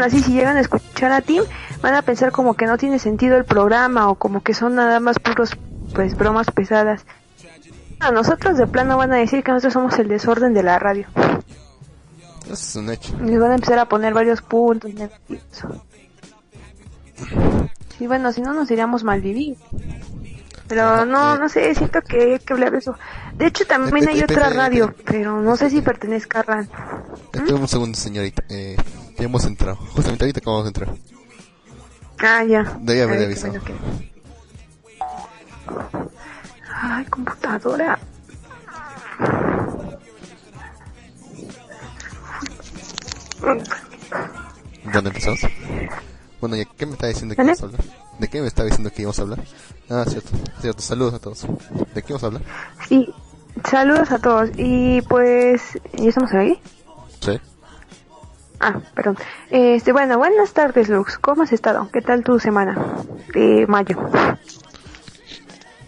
digámoslo así, si llegan a escuchar a Tim, van a pensar como que no tiene sentido el programa o como que son nada más puros, pues, bromas pesadas. A nosotros de plano van a decir que nosotros somos el desorden de la radio. Eso es un hecho. Y van a empezar a poner varios puntos. Y bueno, si no nos iríamos mal vivir. Pero no, no sé, siento que hay que hablar de eso. De hecho, también hay otra radio, pero no sé si pertenezca a RAN. Espera un segundo, señorita. Eh, ya hemos entrado. Justamente ahorita acabamos de entrar. Ah, ya. De ahí qué avisado. que- Ay, computadora. ¿Dónde empezamos? Bueno, ¿y qué me está diciendo que íbamos a hablar? ¿De qué me estaba diciendo que íbamos a hablar? Ah, cierto, cierto. Saludos a todos. ¿De qué íbamos a hablar? Sí, saludos a todos. Y pues, ¿ya estamos ahí? Sí. Ah, perdón. Este, bueno, buenas tardes, Lux. ¿Cómo has estado? ¿Qué tal tu semana de mayo?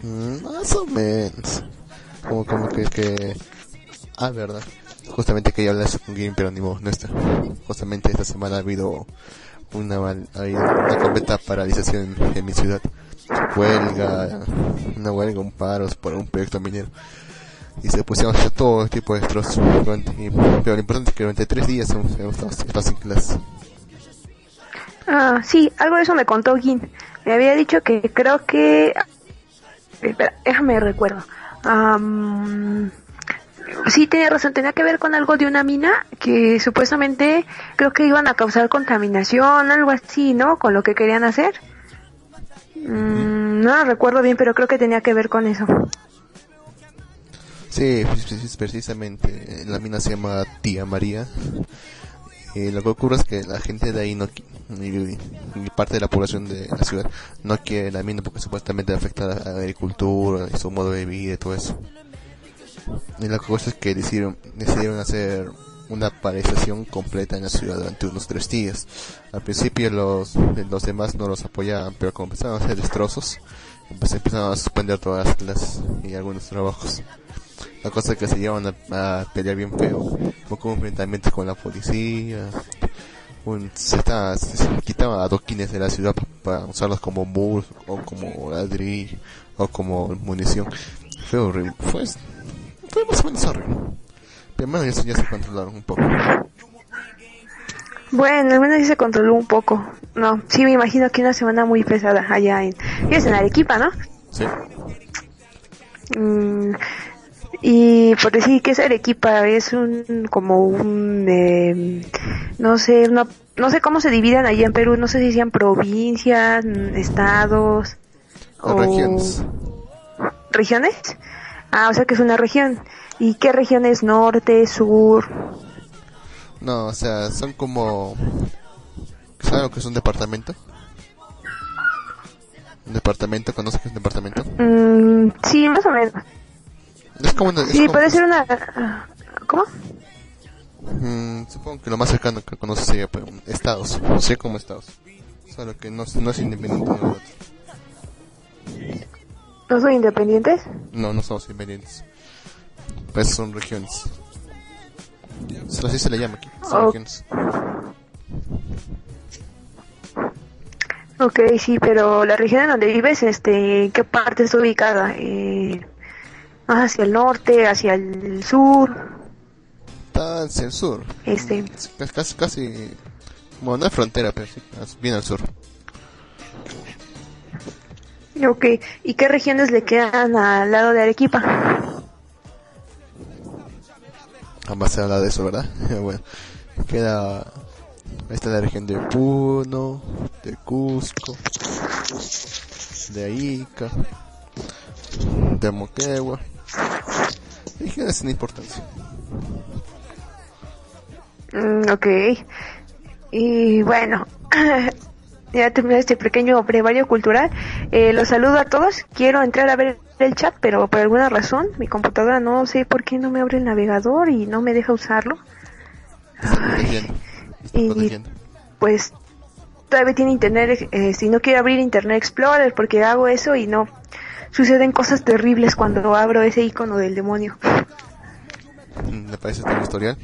Mm, Más o menos. Como, como que. Ah, verdad. Justamente quería hablar con Game, pero ni modo, no está. Justamente esta semana ha habido una, ha habido una completa paralización en, en mi ciudad. Huelga, una huelga, un paro por un proyecto minero. Y se pusieron a hacer todo tipo de destrozos. Pero lo importante es que durante tres días hemos, hemos estado, sin clases. Ah, sí, algo de eso me contó Gin. Me había dicho que creo que... Espera, déjame recuerdo. Am, sí, tenía razón, tenía que ver con algo de una mina que supuestamente creo que iban a causar contaminación, algo así, ¿no? Con lo que querían hacer. Mm, no lo recuerdo bien, pero creo que tenía que ver con eso. Sí, pues, pues, precisamente. La mina se llama Tía María. Y lo que ocurre es que la gente de ahí no y, parte de la población de la ciudad no quiere la mina porque supuestamente afecta a la agricultura y su modo de vida y todo eso. Y la cosa es que decidieron, decidieron hacer una paralización completa en la ciudad durante unos tres días. Al principio los, los demás no los apoyaban, pero como empezaron a hacer destrozos, pues empezaron a suspender todas las y algunos trabajos. La cosa que se llevan a, a pelear bien feo, con enfrentamientos con la policía, un, se, está, se, se quitaban adoquines de la ciudad pa- para usarlos como muros o como ladrillo o como munición. Fue horrible, fue, fue más o menos horrible. Pero bueno, eso ya se controlaron un poco. Bueno, al menos sí se controló un poco. No, sí me imagino que una semana muy pesada allá en... Es en Arequipa, ¿no? ¿Sí? Mm, y por decir que es Arequipa, es un como un eh, no sé, una- no sé cómo se dividan allá en Perú, no sé si sean provincias, estados Las regiones. regiones. Ah, o sea que es una región. ¿Y qué regiones? Norte, sur. No, o sea, son como... ¿Sabes lo que es un departamento? ¿Un departamento? ¿Conoces qué es un departamento? Mm, sí, más o menos. Es como una... es Sí, como- puede ser una. ¿Cómo? Mm, supongo que lo más cercano que conoces sería pues, estados, sí como estados. Solo que no, no es independiente otro. ¿No son independientes? No, no somos independientes. Pues son regiones. Así se le llama aquí. Son Oh. regiones. Ok, sí, pero la región en donde vives, este, ¿en qué parte está ubicada? Eh, ¿Más hacia el norte, hacia el sur? Está hacia el sur. Este. Casi, casi, casi... Bueno, no es frontera, pero sí, bien al sur. Ok, ¿y qué regiones le quedan al lado de Arequipa? Ambas se habla de eso, ¿verdad? bueno, queda... Ahí está la región de Puno, de Cusco, de Ica, de Moquegua. Regiones sin importancia. Mm, ok, y bueno, ya terminé este pequeño brevario cultural. Eh, los saludo a todos. Quiero entrar a ver el chat, pero por alguna razón mi computadora no sé por qué no me abre el navegador y no me deja usarlo. Está Y- pues todavía tiene internet, eh, si no quiero abrir Internet Explorer porque hago eso y no suceden cosas terribles cuando abro ese icono del demonio. Mm, ¿Le parece tu historial?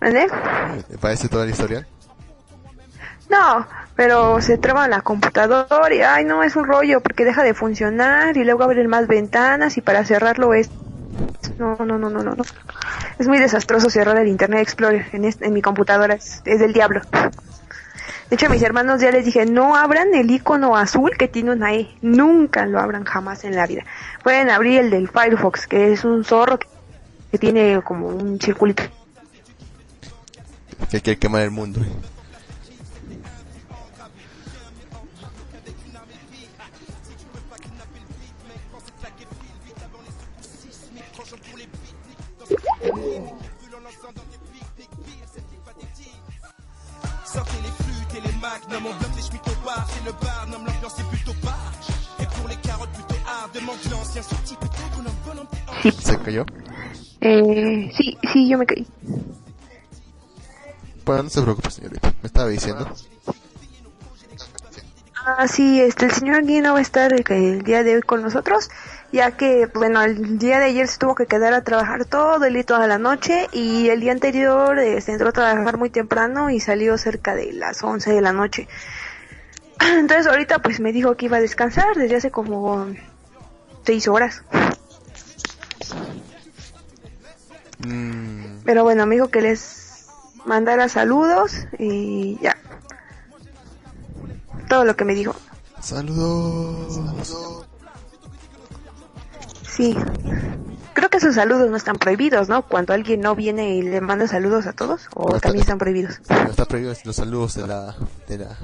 ¿Vale? ¿Te parece toda la historia? No, pero se traba la computadora y ay no es un rollo porque deja de funcionar y luego abren más ventanas y para cerrarlo es no no no no no no es muy desastroso cerrar el Internet Explorer en, en mi computadora es, es del diablo de hecho mis hermanos ya les dije no abran el icono azul que tiene una E. Nunca lo abran jamás en la vida. Pueden abrir el del Firefox que es un zorro que, tiene como un circulito. Que quiere quemar el mundo le bar, nomme l'ambiance est plutôt barge. Et pour les carottes plutôt hard, demande l'ancien sorti plutôt qu'on en bonhomme ¿Se cayó? eh, sí sí yo me caí Bueno, no se preocupe, señorita. Me estaba diciendo. Ah, sí, este, el señor Guy no va a estar eh, el día de hoy con nosotros, ya que, bueno, el día de ayer se tuvo que quedar a trabajar todo el día y toda la noche, y el día anterior eh, se entró a trabajar muy temprano y salió cerca de las 11 de la noche. Entonces ahorita pues me dijo que iba a descansar desde hace como seis horas. Mm, Pero bueno, me dijo que les mandara saludos y ya. Todo lo que me dijo. saludos. Sí. Creo que esos saludos no están prohibidos, ¿no? Cuando alguien no viene y le manda saludos a todos, o No, está- también están prohibidos. No está prohibido los saludos de la, de la,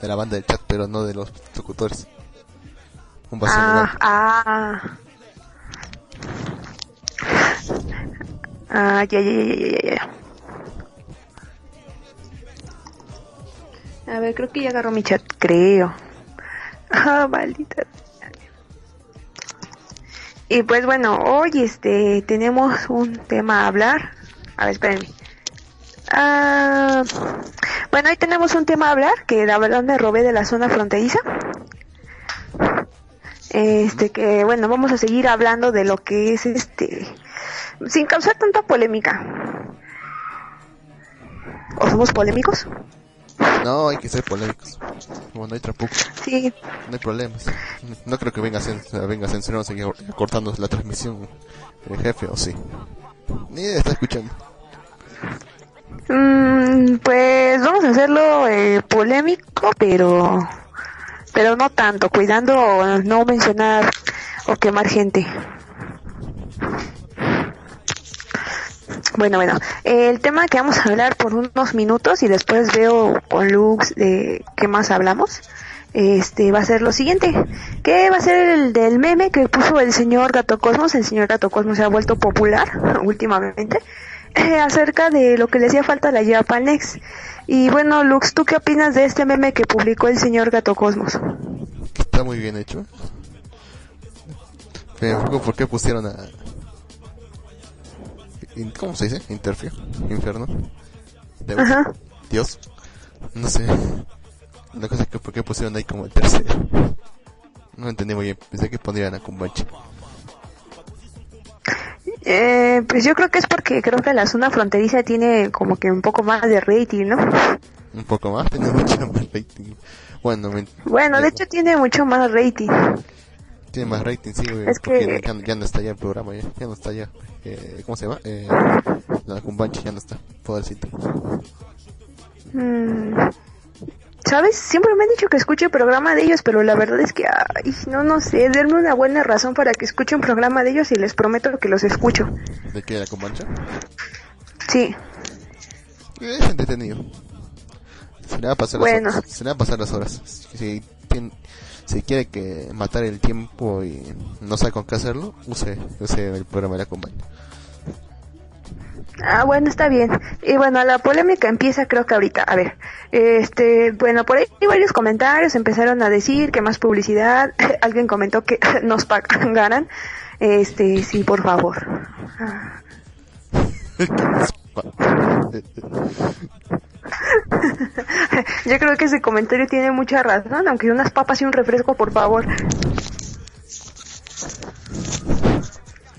de la banda del chat, pero no de los locutores. Un vaso Ah, ah. Ah, ya, ya, ya, ya, ya, ya. A ver, creo que ya agarró mi chat, creo. Ah, maldita. Y pues bueno, hoy este tenemos un tema a hablar. A ver, espérenme. Ah, bueno, hoy tenemos un tema a hablar que la verdad me robé de la zona fronteriza. Este que bueno, vamos a seguir hablando de lo que es este sin causar tanta polémica. ¿O somos polémicos? No, hay que ser polémicos. Como no hay trapuco, Sí. no hay problemas. No creo que venga a, venga a censurarnos y la transmisión el jefe, o sí. Ni está escuchando. Mm, pues vamos a hacerlo eh, polémico, pero pero no tanto, cuidando no mencionar o quemar gente. Bueno, bueno, el tema que vamos a hablar por unos minutos y después veo con Lux de qué más hablamos. Este va a ser lo siguiente, que va a ser el del meme que puso el señor Gato Cosmos. El señor Gato Cosmos se ha vuelto popular últimamente acerca de lo que le hacía falta a la Japanex. Y bueno, Lux, ¿tú qué opinas de este meme que publicó el señor Gato Cosmos? Está muy bien hecho. Pero, ¿por qué pusieron a... ¿Cómo se dice? Interfio. Infierno. Deus. Ajá. Dios. No sé. La cosa es que por qué pusieron ahí como el tercero. No entendí muy bien. Pensé que pondrían a Kumbachi. Eh, pues yo creo que es porque creo que la zona fronteriza tiene como que un poco más de rating, ¿no? Un poco más, tiene mucho más rating. Bueno, de hecho tiene mucho más rating. tiene más rating, sí, güey, Es porque que- ya, no está ya el programa, ya, ya no está ya. Eh, ¿Cómo se llama? Eh, la Kumbachi ya no está. Podercito. Mm, ¿Sabes? Siempre me han dicho que escuche el programa de ellos, pero la verdad es que, ay, no, no sé, denme una buena razón para que escuche un programa de ellos y les prometo que los escucho. ¿De qué la Kumbacha? Sí, Es entretenido. Se le va a pasar Bueno. las horas. Se le va a pasar las horas. Si, tien- si quiere que matar el tiempo y no sabe con qué hacerlo, use, use el programa de la Kumbacha. Ah, bueno, está bien. Y bueno, la polémica empieza creo que ahorita. A ver, este, bueno, por ahí varios comentarios empezaron a decir que más publicidad. Alguien comentó que nos pagan. Este, sí, por favor. Ah, Yo creo que ese comentario tiene mucha razón, aunque unas papas y un refresco, por favor.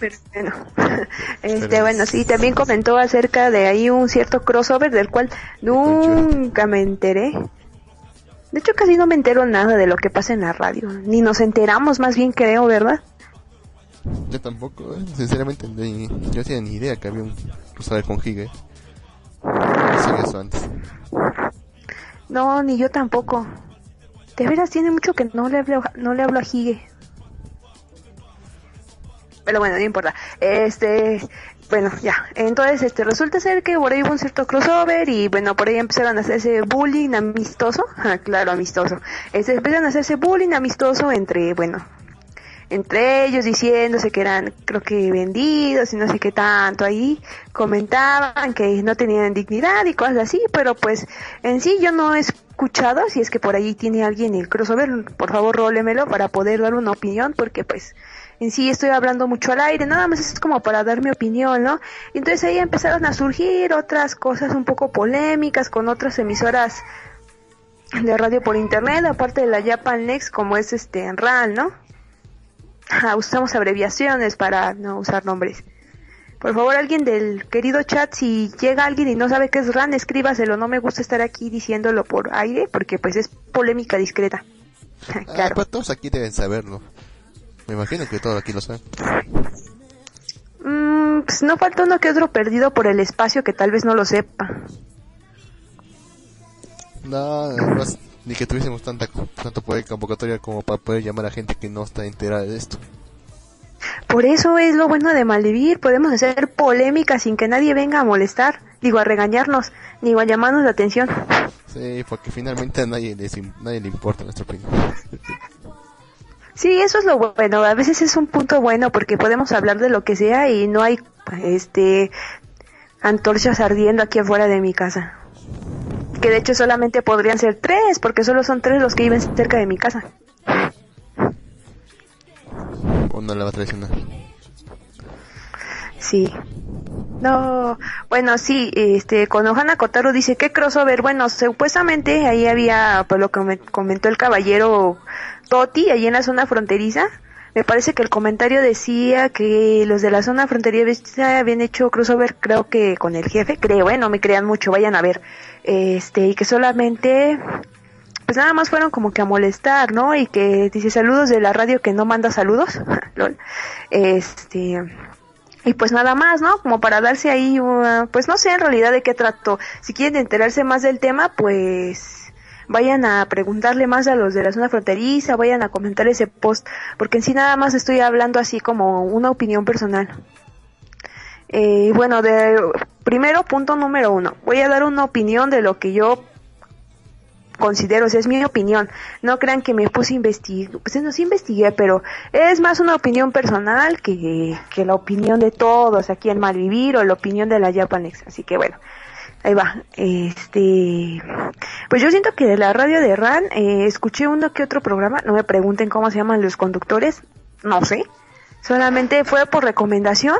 Pero bueno, este, bueno, sí, también comentó acerca de ahí un cierto crossover del cual nunca me enteré. De hecho, casi no me entero nada de lo que pasa en la radio. Ni nos enteramos, más bien creo, ¿verdad? Yo tampoco, ¿eh? sinceramente, yo no tenía ni idea que había un crossover con. No eso antes. No, ni yo tampoco. De veras tiene mucho que no le hablo, no le hablo a Hige. Pero bueno, no importa. Este, bueno, ya. Entonces, este, resulta ser que por ahí hubo un cierto crossover y bueno, por ahí empezaron a hacerse bullying amistoso. Ah, claro, amistoso. Este, empezaron a hacerse bullying amistoso entre, bueno, entre ellos diciéndose que eran, creo que vendidos y no sé qué tanto ahí. Comentaban que no tenían dignidad y cosas así, pero pues en sí yo no he escuchado. Si es que por ahí tiene alguien el crossover, por favor rólemelo para poder dar una opinión porque pues en sí estoy hablando mucho al aire, nada más es como para dar mi opinión, ¿no? Entonces ahí empezaron a surgir otras cosas un poco polémicas con otras emisoras de radio por internet, aparte de la Japan Next, como es este en RAL, ¿no? usamos abreviaciones para no usar nombres. Por favor, alguien del querido chat, si llega alguien y no sabe qué es RAN, escríbaselo. No me gusta estar aquí diciéndolo por aire porque pues es polémica discreta. claro. Ah, pues todos aquí deben saberlo. Me imagino que todos aquí lo saben. Mm, pues no falta uno que otro perdido por el espacio que tal vez no lo sepa. No, ni que tuviésemos tanta tanto poder convocatoria como para poder llamar a gente que no está enterada de esto. Por eso es lo bueno de Malvivir, podemos hacer polémica sin que nadie venga a molestar, digo a regañarnos, ni a llamarnos la atención. Sí, porque finalmente a nadie, nadie le importa nuestra opinión. Sí, eso es lo bueno. A veces es un punto bueno porque podemos hablar de lo que sea y no hay este antorchas ardiendo aquí afuera de mi casa. Que de hecho solamente podrían ser tres porque solo son tres los que viven cerca de mi casa. ¿O no la va a traicionar? Sí. No, bueno, sí, este, con Ohana Kotaro dice, ¿qué crossover? Bueno, supuestamente ahí había, pues lo que comentó el caballero Toti, ahí en la zona fronteriza. Me parece que el comentario decía que los de la zona fronteriza habían hecho crossover, creo que con el jefe, creo, eh, no me crean mucho, vayan a ver. Este, y que solamente, pues nada más fueron como que a molestar, ¿no? Y que dice saludos de la radio que no manda saludos, Este, y pues nada más, ¿no? Como para darse ahí, pues no sé en realidad de qué trato. Si quieren enterarse más del tema, pues vayan a preguntarle más a los de la zona fronteriza, vayan a comentar ese post, porque en sí nada más estoy hablando así como una opinión personal. Eh, bueno, de, primero, punto número uno, voy a dar una opinión de lo que yo considero, o sea, es mi opinión. No crean que me puse a investigar, pues no sí investigué, pero es más una opinión personal que, que la opinión de todos aquí en Malvivir o la opinión de la Japanex. Así que bueno, Ahí va. Este, pues yo siento que de la radio de RAN eh, escuché uno que otro programa. No me pregunten cómo se llaman los conductores. No sé. Solamente fue por recomendación.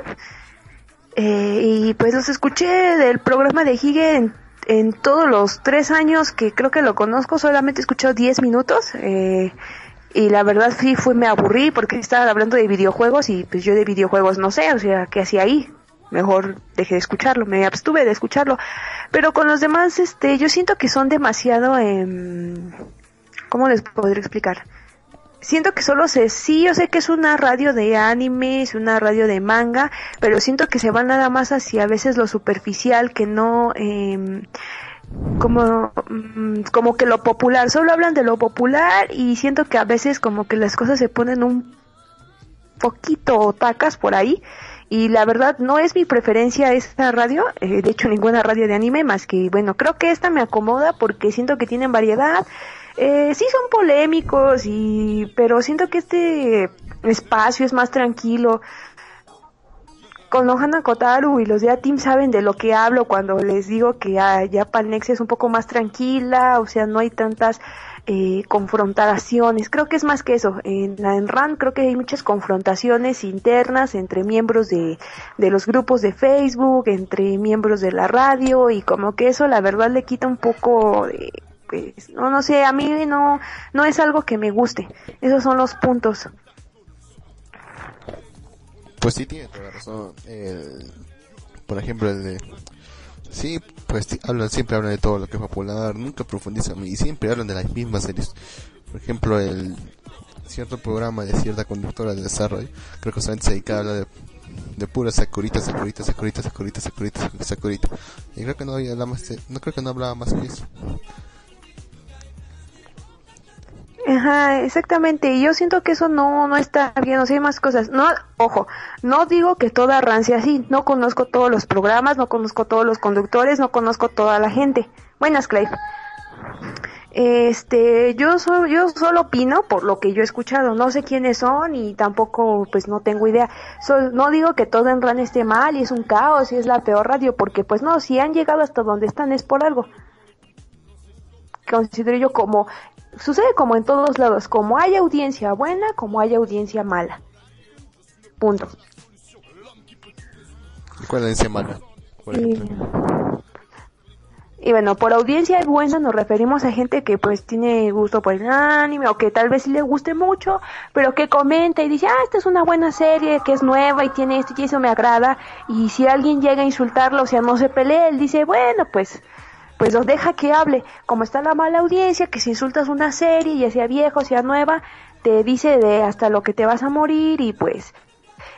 Eh, y pues los escuché del programa de Hige en, todos los tres años que creo que lo conozco. Solamente he escuchado diez minutos. Eh, y la verdad sí fue, me aburrí porque estaba hablando de videojuegos y pues yo de videojuegos no sé, o sea, ¿qué hacía ahí? Mejor dejé de escucharlo, me abstuve de escucharlo. Pero con los demás, este, yo siento que son demasiado, eh, ¿cómo les podría explicar? Siento que solo se, sí, yo sé que es una radio de anime, es una radio de manga, pero siento que se va nada más hacia a veces lo superficial, que no, eh, como, mm, como que lo popular, solo hablan de lo popular y siento que a veces como que las cosas se ponen un poquito tacas por ahí y la verdad no es mi preferencia esta radio, eh, de hecho ninguna radio de anime más que, bueno, creo que esta me acomoda porque siento que tienen variedad, eh, sí son polémicos y, pero siento que este espacio es más tranquilo. Con Ohana Kotaru y los de Team saben de lo que hablo cuando les digo que ya Palnex es un poco más tranquila, o sea, no hay tantas eh, confrontaciones. Creo que es más que eso. En la en RAN creo que hay muchas confrontaciones internas entre miembros de, de los grupos de Facebook, entre miembros de la radio y como que eso la verdad le quita un poco de pues, no no sé, a mí no no es algo que me guste. Esos son los puntos. Pues sí, tiene toda la razón. El- por ejemplo, el de... Sí, pues hablan, siempre hablan de todo lo que es popular, nunca profundizan y siempre hablan de las mismas series. Por ejemplo, el cierto programa de cierta conductora de desarrollo, creo que solamente se dedicaba a hablar de, de pura Sakurita, Sakurita, Sakurita, Sakurita, Sakurita, Sakurita. Y creo que no había más no creo que no hablaba más que eso. Ajá, exactamente. Y yo siento que eso no, no está bien, o sea, hay más cosas. No, ojo, no digo que toda RAN sea así. No conozco todos los programas, no conozco todos los conductores, no conozco toda la gente. Buenas, Clive. Este, yo yo solo opino por lo que yo he escuchado. No sé quiénes son y tampoco, pues, no tengo idea. No digo que todo en RAN esté mal y es un caos y es la peor radio, porque, pues, no, si han llegado hasta donde están es por algo considero yo como sucede como en todos lados, como hay audiencia buena, como hay audiencia mala. Punto. ¿Y cuál es la mala? Por Y, y bueno, por audiencia buena nos referimos a gente que pues tiene gusto por el anime o que tal vez sí le guste mucho, pero que comenta y dice, ah, esta es una buena serie, que es nueva y tiene esto y eso me agrada. Y si alguien llega a insultarlo, o sea, no se pelea, él dice, bueno, pues pues los deja que hable. Como está la mala audiencia, que si insultas una serie, ya sea vieja o sea nueva, te dice de hasta lo que te vas a morir y pues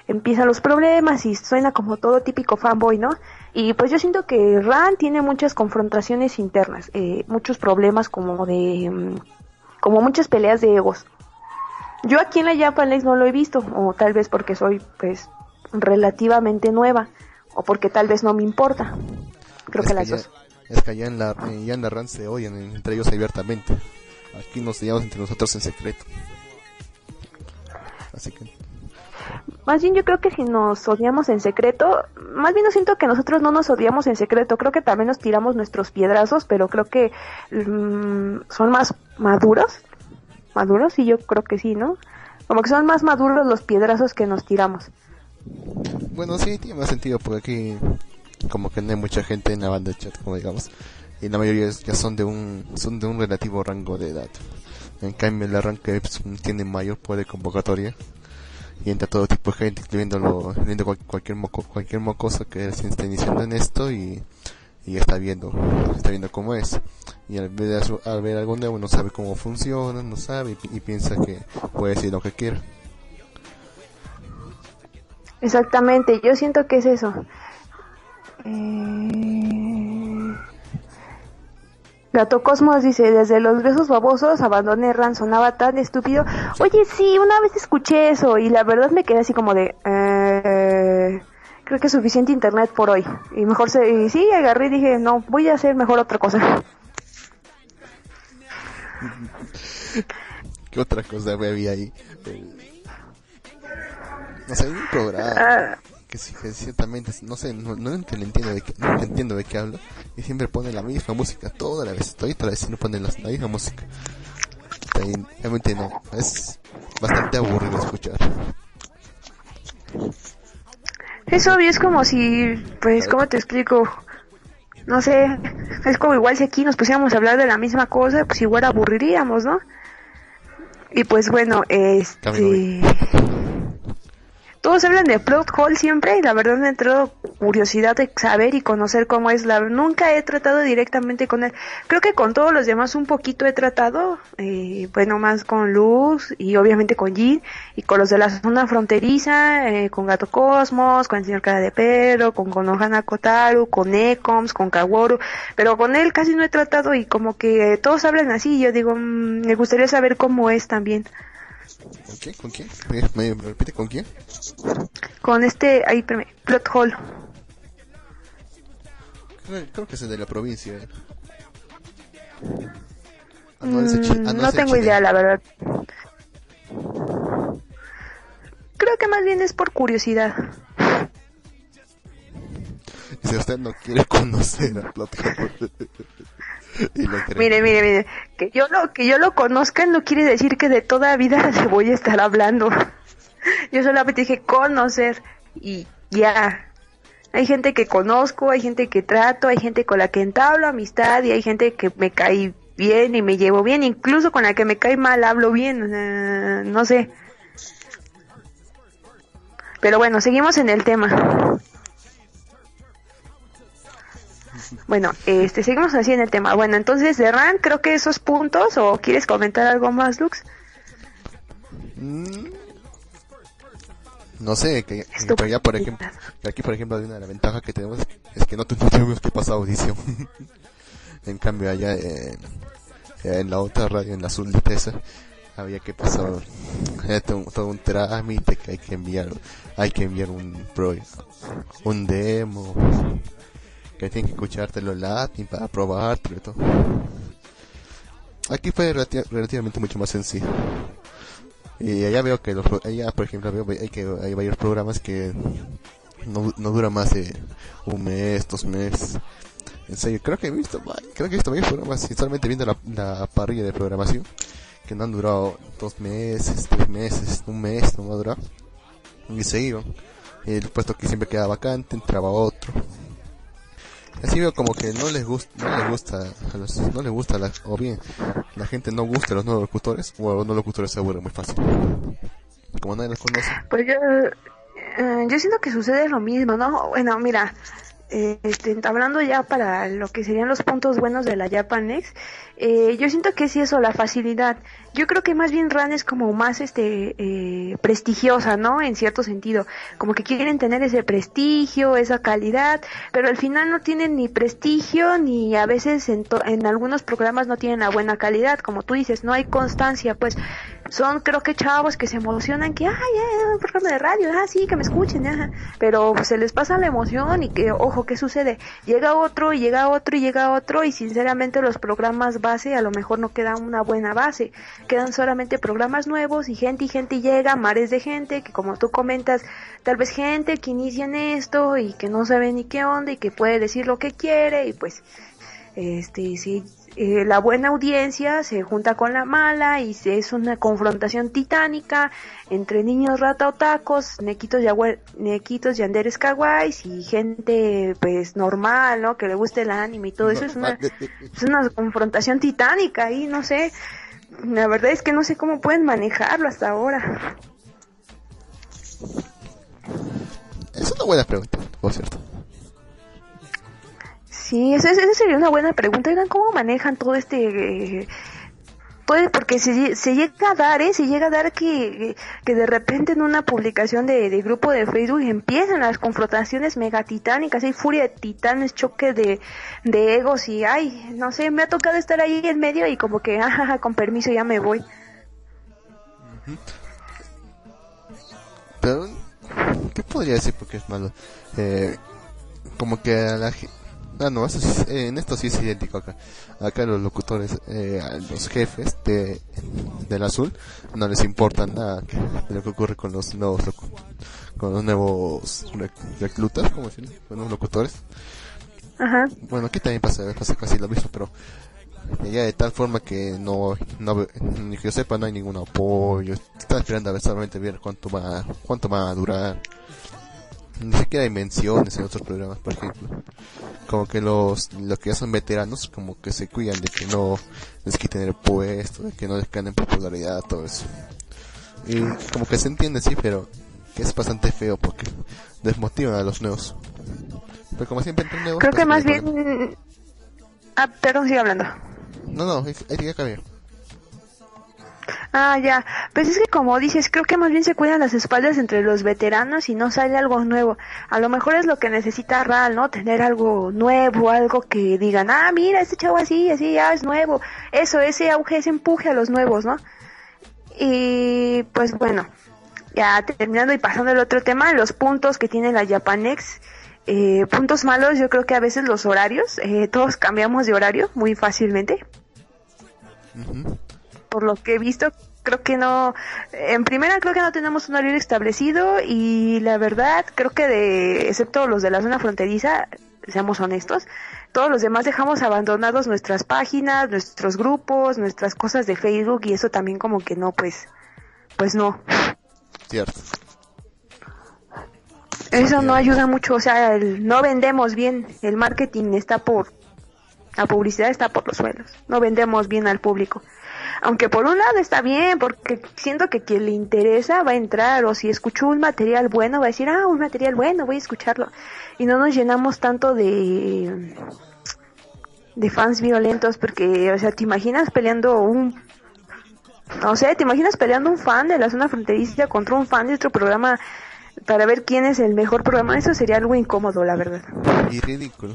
empiezan los problemas y suena como todo típico fanboy, ¿no? Y pues yo siento que Ran tiene muchas confrontaciones internas, eh, muchos problemas como de, mm, como muchas peleas de egos. Yo aquí en la Japan League no lo he visto, o tal vez porque soy pues relativamente nueva, o porque tal vez no me importa. Creo Es que las ya- dos. Es que allá en la, ya en la RAN se odian entre ellos abiertamente. Aquí nos odiamos entre nosotros en secreto. Así que, Más bien yo creo que si nos odiamos en secreto, más bien no siento que nosotros no nos odiamos en secreto, creo que también nos tiramos nuestros piedrazos, pero creo que mm, son más maduros, maduros, sí, yo creo que sí, ¿no? Como que son más maduros los piedrazos que nos tiramos. bueno, sí, tiene más sentido porque aquí como que no hay mucha gente en la banda chat, como digamos. Y la mayoría ya son de un son de un relativo rango de edad. En cambio, la RAN que pues, tiene mayor poder de convocatoria y entra todo tipo de gente, incluyendo, lo, incluyendo cual- cualquier moco, cualquier mocoso que se está iniciando en esto y, y está viendo, está viendo cómo es. Y al ver, al ver nuevo no sabe cómo funciona, no sabe y piensa que puede decir lo que quiera. Exactamente, yo siento que es eso. Eh... Gato Cosmos dice, desde los besos babosos abandoné Ran, sonaba tan estúpido. Oye, sí, una vez escuché eso y la verdad me quedé así como de... eh, creo que es suficiente internet por hoy. Y mejor se... Y sí, agarré y dije, no, voy a hacer mejor otra cosa. ¿Qué otra cosa había ahí? El- No sé, un programa Ah, que que ciertamente, no sé, no, no ent- entiendo de qué, no entiendo de qué habla y siempre pone la misma música toda la vez, toda la vez no ponen la, la misma música. Y realmente no, es bastante aburrido escuchar. es obvio, es como si... Pues, ¿cómo te explico? No sé, es como igual si aquí nos pusiéramos a hablar de la misma cosa, pues igual aburriríamos, ¿no? Y pues bueno, este... Todos hablan de plot hole siempre y la verdad me entrado curiosidad de saber y conocer cómo es la... Nunca he tratado directamente con él. Creo que con todos los demás un poquito he tratado, eh, bueno, más con Luz y obviamente con Jin y con los de la zona fronteriza, eh, con Gato Cosmos, con el señor Cara de Perro, con Konohana Kotaru, con Ecoms, con Kaworu, pero con él casi no he tratado y como que todos hablan así yo digo, mm, me gustaría saber cómo es también. ¿Con quién? ¿Con quién? ¿Me, me repite con quién? Con este, ahí, espérame, plot hole. Creo, creo que es el de la provincia. eh. Ah, no, ah, Mm, no tengo idea, la verdad. Creo que más bien es por curiosidad. Si usted no quiere conocer a Plot Hole. Mire, mire, mire, que yo lo que yo lo conozca no quiere decir que de toda vida le voy a estar hablando. Yo solamente dije conocer y ya. Hay gente que conozco, hay gente que trato, hay gente con la que entablo amistad y hay gente que me cae bien y me llevo bien, incluso con la que me cae mal hablo bien, no sé. Pero bueno, seguimos en el tema. Bueno, este, seguimos así en el tema. Bueno, entonces de RAN creo que esos puntos, o quieres comentar algo más, Lux? Mm. No sé, que, que ya por ejemplo, aquí por ejemplo hay una de las ventajas que tenemos es que no tenemos que pasar audición. en cambio allá en, en, la otra radio, en la azul de Tesa, había que pasar todo, todo, un trámite que hay que enviar, hay que enviar un pro, un demo, que tienen que escuchártelo en latín para probártelo y todo. Aquí fue relativamente mucho más sencillo. Y allá veo que, los, allá por ejemplo, veo que hay varios programas que no, no duran más de un mes, dos meses. En serio, creo que he visto, creo que he visto varios programas, solamente viendo la, la parrilla de programación, que no han durado dos meses, tres meses, un mes, no ha durado. Y se iban. Y el puesto que siempre quedaba vacante, entraba otro. Así veo como que no les gusta, no les gusta, a los, no les gusta la, o bien la gente no gusta a los nuevos locutores o a los nuevos locutores se aburren muy fácil. Como nadie los conoce. Pues yo, eh, yo siento que sucede lo mismo, ¿no? Bueno, mira, este, hablando ya para lo que serían los puntos buenos de la Japanex, eh, yo siento que es eso, la facilidad. Yo creo que más bien RAN es como más este eh, prestigiosa, ¿no? En cierto sentido, como que quieren tener ese prestigio, esa calidad, pero al final no tienen ni prestigio ni a veces en, en algunos programas no tienen la buena calidad, como tú dices, no hay constancia, pues son creo que chavos que se emocionan que ay, un programa de radio, ah sí, que me escuchen, ajá. pero se les pasa la emoción y que ojo, ¿qué sucede? Llega otro y llega otro y llega otro y sinceramente los programas base a lo mejor no quedan una buena base quedan solamente programas nuevos y gente y gente llega, mares de gente, que como tú comentas, tal vez gente que inicia en esto y que no sabe ni qué onda y que puede decir lo que quiere y pues este si eh, la buena audiencia se junta con la mala y es una confrontación titánica entre niños rata tacos, nequitos, nequitos yanderes kawais y gente pues normal, ¿no? Que le guste el anime y todo eso. Es una, es una confrontación titánica y no sé, la verdad es que no sé cómo pueden manejarlo hasta ahora. Es una buena pregunta, por cierto. Sí, esa, sería una buena pregunta. ¿cómo manejan todo este... Eh, puede porque se, se, llega a dar, ¿eh? Se llega a dar que, que de repente en una publicación de, de, grupo de Facebook empiezan las confrontaciones megatitánicas, hay furia de titanes, choque de, de egos y, ay, no sé, me ha tocado estar ahí en medio y como que, ajá, con permiso ya me voy. Pero, ¿qué podría decir porque es malo? Eh, como que la Ah, no, en esto sí es idéntico acá. Acá los locutores, eh, los jefes de, del azul, no les importa nada de lo que ocurre con los nuevos, con los nuevos reclutas, como decirlo, con los locutores. Ajá. Bueno, aquí también pasa, pasa casi lo mismo, pero ya de tal forma que no, no ni que yo sepa no hay ningún apoyo. Están esperando a ver solamente ver cuánto va, cuánto va a durar ni siquiera hay menciones en otros programas, por ejemplo. Como que los, los que ya son veteranos, como que se cuidan de que no les quiten el puesto, de que no les caen en popularidad, todo eso. Y como que se entiende, sí, pero que es bastante feo porque desmotivan a los nuevos. Pero como siempre entre nuevos... Creo que pues, más bien... Ah, perdón, sigue hablando. No, no, ahí ya cambió. Ah, ya. Pues es que como dices, creo que más bien se cuidan las espaldas entre los veteranos y no sale algo nuevo. A lo mejor es lo que necesita RAL, ¿no? Tener algo nuevo, algo que digan, ah, mira, este chavo así, así, ya es nuevo. Eso, ese auge, ese empuje a los nuevos, ¿no? Y pues bueno, ya terminando y pasando al otro tema, los puntos que tiene la Japanex. Eh, puntos malos, yo creo que a veces los horarios, eh, todos cambiamos de horario muy fácilmente por lo que he visto, creo que no, en primera creo que no tenemos un horario establecido y la verdad creo que de, excepto los de la zona fronteriza, seamos honestos, todos los demás dejamos abandonados nuestras páginas, nuestros grupos, nuestras cosas de Facebook y eso también como que no, pues, pues no. Cierto. Eso no ayuda mucho, o sea, no vendemos bien, el marketing está por, la publicidad está por los suelos, no vendemos bien al público. Aunque por un lado está bien, porque siento que quien le interesa va a entrar, o si escuchó un material bueno va a decir, ah, un material bueno, voy a escucharlo. Y no nos llenamos tanto de de fans violentos porque, o sea, te imaginas peleando un no sé, ¿te imaginas peleando un fan de la zona fronteriza contra un fan de otro programa para ver quién es el mejor programa? Eso sería algo incómodo, la verdad. Y ridículo.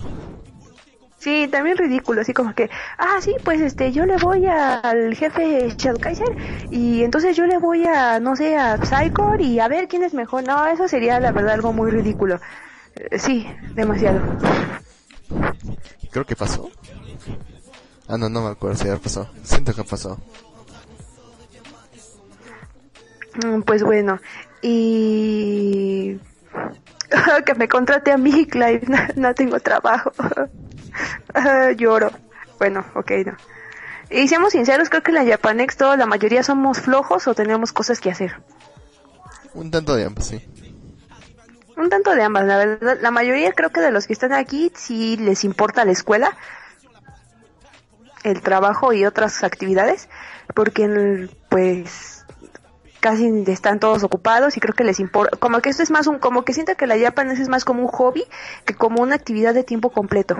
Sí, también ridículo, así como que, ah, sí, pues este, yo le voy al jefe Kaiser y entonces yo le voy a, no sé, a Psychor y a ver quién es mejor. No, eso sería la verdad algo muy ridículo. Eh, sí, demasiado. Creo que pasó. Ah, no, no me acuerdo si ya pasó. Siento que pasó. Mm, pues bueno, y que me contrate a mí, Clive, no, tengo trabajo. Lloro. Bueno, ok, no. Y seamos sinceros, creo que en la Japanex toda la mayoría somos flojos o tenemos cosas que hacer. Un tanto de ambas, sí. Un tanto de ambas, la verdad. La mayoría creo que de los que están aquí sí les importa la escuela, el trabajo y otras actividades, porque pues casi están todos ocupados y creo que les importa, como que esto es más un, como que siento que la Japan es más como un hobby que como una actividad de tiempo completo.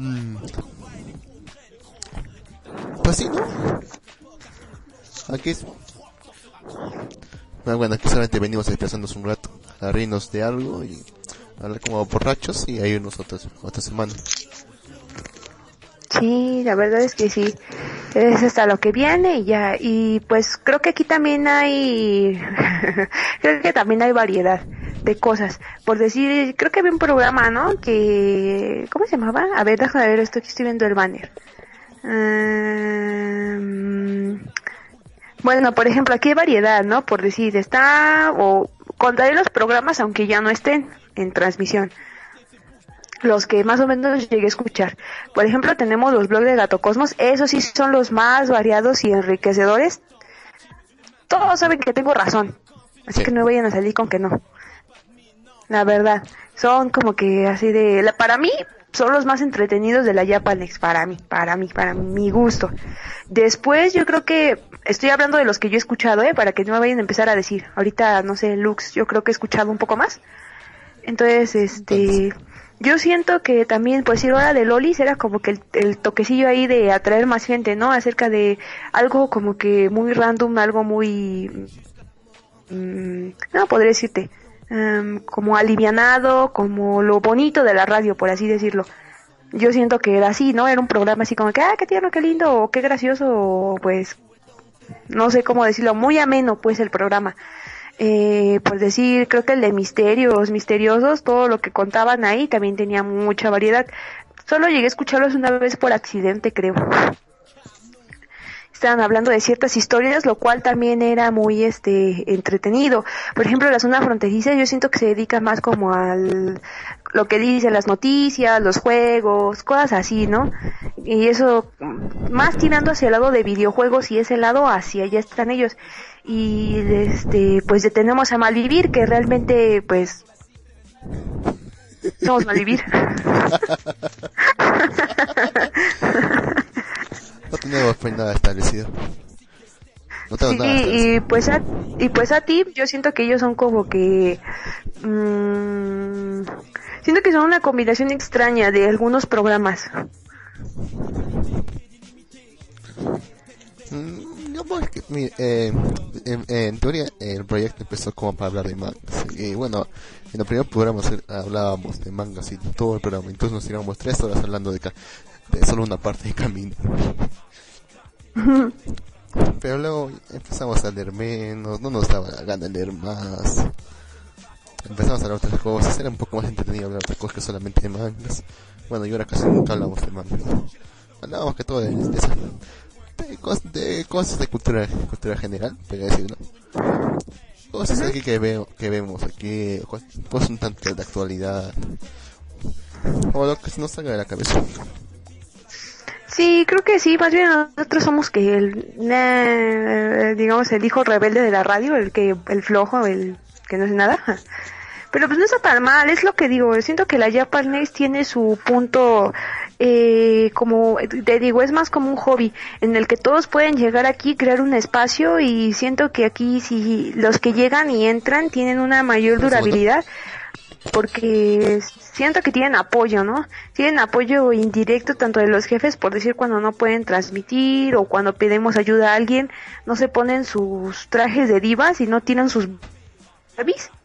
Mm. Pues sí, ¿no? Aquí es... Bueno, aquí solamente venimos desplazándonos un rato a reírnos de algo y hablar como borrachos y ahí unos otros, otra semana. Sí, la verdad es que sí. Es hasta lo que viene y ya. Y pues creo que aquí también hay, creo que también hay variedad de cosas. Por decir, creo que había un programa, ¿no? Que, ¿cómo se llamaba? A ver, déjame ver esto, que estoy viendo el banner. Um, bueno, por ejemplo, aquí hay variedad, ¿no? Por decir, está, o contaré los programas aunque ya no estén en transmisión los que más o menos llegué a escuchar. Por ejemplo, tenemos los blogs de Gato Cosmos, esos sí son los más variados y enriquecedores. Todos saben que tengo razón, así que no vayan a salir con que no. La verdad, son como que así de... para mí, son los más entretenidos de la Japanex, para mí, para mí, para mi gusto. Después yo creo que estoy hablando de los que yo he escuchado, ¿eh? Para que no me vayan a empezar a decir. Ahorita, no sé, Lux, yo creo que he escuchado un poco más. Entonces, este yo siento que también, pues ir ahora de Lolis era como que el, toquecillo ahí de atraer más gente, ¿no? Acerca de algo como que muy random, algo muy... Mm, no, podría decirte. Em, como alivianado, como lo bonito de la radio, por así decirlo. Yo siento que era así, ¿no? Era un programa así como que, ah, qué tierno, qué lindo, o qué gracioso, pues, no sé cómo decirlo, muy ameno, pues, el programa eh, por decir, creo que el de misterios, misteriosos, todo lo que contaban ahí también tenía mucha variedad. Solo llegué a escucharlos una vez por accidente, creo. Estaban hablando de ciertas historias, lo cual también era muy este entretenido. Por ejemplo, la zona fronteriza yo siento que se dedica más como al lo que dicen las noticias, los juegos, cosas así, ¿no? Y eso más tirando hacia el lado de videojuegos y ese lado hacia allá están ellos y este pues detenemos a Malvivir que realmente pues somos Malvivir no pues nada establecido no tengo nada y pues a, y pues a ti yo siento que ellos son como que mmm, siento que son una combinación extraña de algunos programas mm, eh, en, teoría el proyecto empezó como para hablar de mangas. Y bueno, en el primer programa hablábamos de mangas y todo el programa. Entonces nos tiramos tres horas hablando de, de solo una parte de camino. Pero luego empezamos a leer menos, no nos daba la gana de leer más. Empezamos a hablar otras cosas, era un poco más entretenido hablar otras cosas que solamente de mangas. Bueno, y ahora casi nunca hablamos de mangas. Hablábamos que todo de, de, de, cosas, de cosas de cultura, cultura general, podría decirlo. Cosas aquí que, veo, que vemos aquí, cosas un tanto de actualidad. O lo que se nos salga de la cabeza. Sí, creo que sí, más bien nosotros somos que el, digamos, el hijo rebelde de la radio, el que, el flojo, el que no hace nada. Pero pues no está tan mal, es lo que digo, siento que la Japan Next tiene su punto, eh, como te digo, es más como un hobby en el que todos pueden llegar aquí, crear un espacio y siento que aquí si los que llegan y entran tienen una mayor durabilidad porque siento que tienen apoyo, ¿no? Tienen apoyo indirecto tanto de los jefes por decir cuando no pueden transmitir o cuando pedimos ayuda a alguien, no se ponen sus trajes de divas y no tiran sus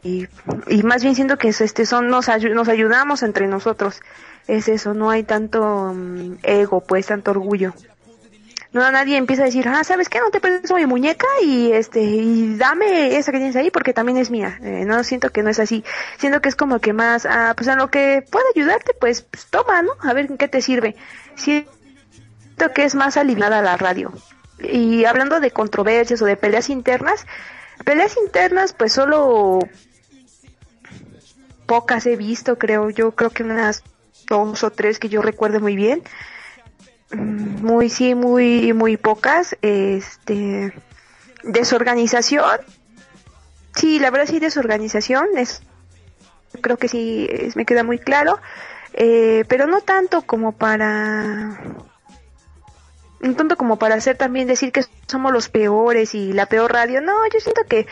y, y más bien siento que este son nos, nos ayudamos entre nosotros. Es eso, no hay tanto mm, ego, pues tanto orgullo no nadie empieza a decir, ah, ¿sabes qué? No te presto mi muñeca y este, y dame esa que tienes ahí porque también es mía. Eh, no siento que no es así. Siento que es como que más, ah, pues en lo que pueda ayudarte, pues, pues, toma, ¿no? A ver en qué te sirve. Siento que es más aliviada la radio. Y hablando de controversias o de peleas internas, peleas internas, pues solo pocas he visto, creo. Yo creo que unas dos o tres que yo recuerdo muy bien muy sí muy muy pocas este desorganización. Sí la verdad sí desorganización es creo que sí me queda muy claro eh, pero no tanto como para no tanto como para hacer también decir que somos los peores y la peor radio. No yo siento que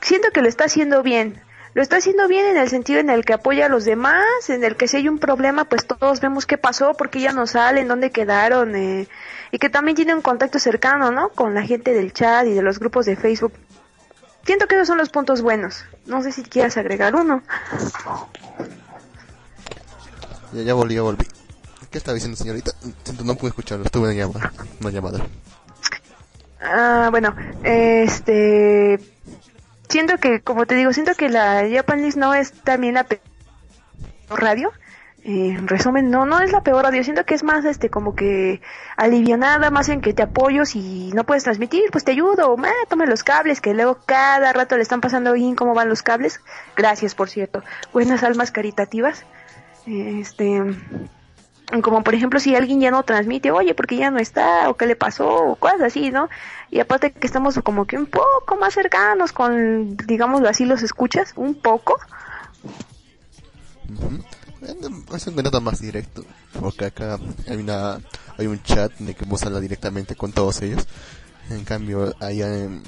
siento que lo está haciendo bien lo está haciendo bien en el sentido en el que apoya a los demás, en el que si hay un problema, pues todos vemos qué pasó, por qué ya no salen, dónde quedaron, eh, y que también tiene un contacto cercano, ¿no? Con la gente del chat y de los grupos de Facebook. Siento que esos son los puntos buenos. No sé si quieras agregar uno. Ya, ya volví, ya volví. ¿Qué estaba diciendo, señorita? Siento, no pude escucharlo, estuve en llamada, una llamada. Ah, bueno, este siento que, como te digo, siento que la Japanese no es también la peor radio. Eh, en resumen, no, no es la peor radio, siento que es más, este, como que alivianada, más en que te apoyo, si no puedes transmitir, pues te ayudo, tome los cables, que luego cada rato le están pasando bien cómo van los cables. Gracias, por cierto. Buenas almas caritativas. Este, como por ejemplo si alguien ya no transmite, oye, porque ya no está, o qué le pasó, o cosas así, ¿no? Y aparte que estamos como que un poco más cercanos con, digamos así, los escuchas, un poco. Es un método más directo, porque acá hay una hay un chat de que vos hablar directamente con todos ellos. En cambio, allá en,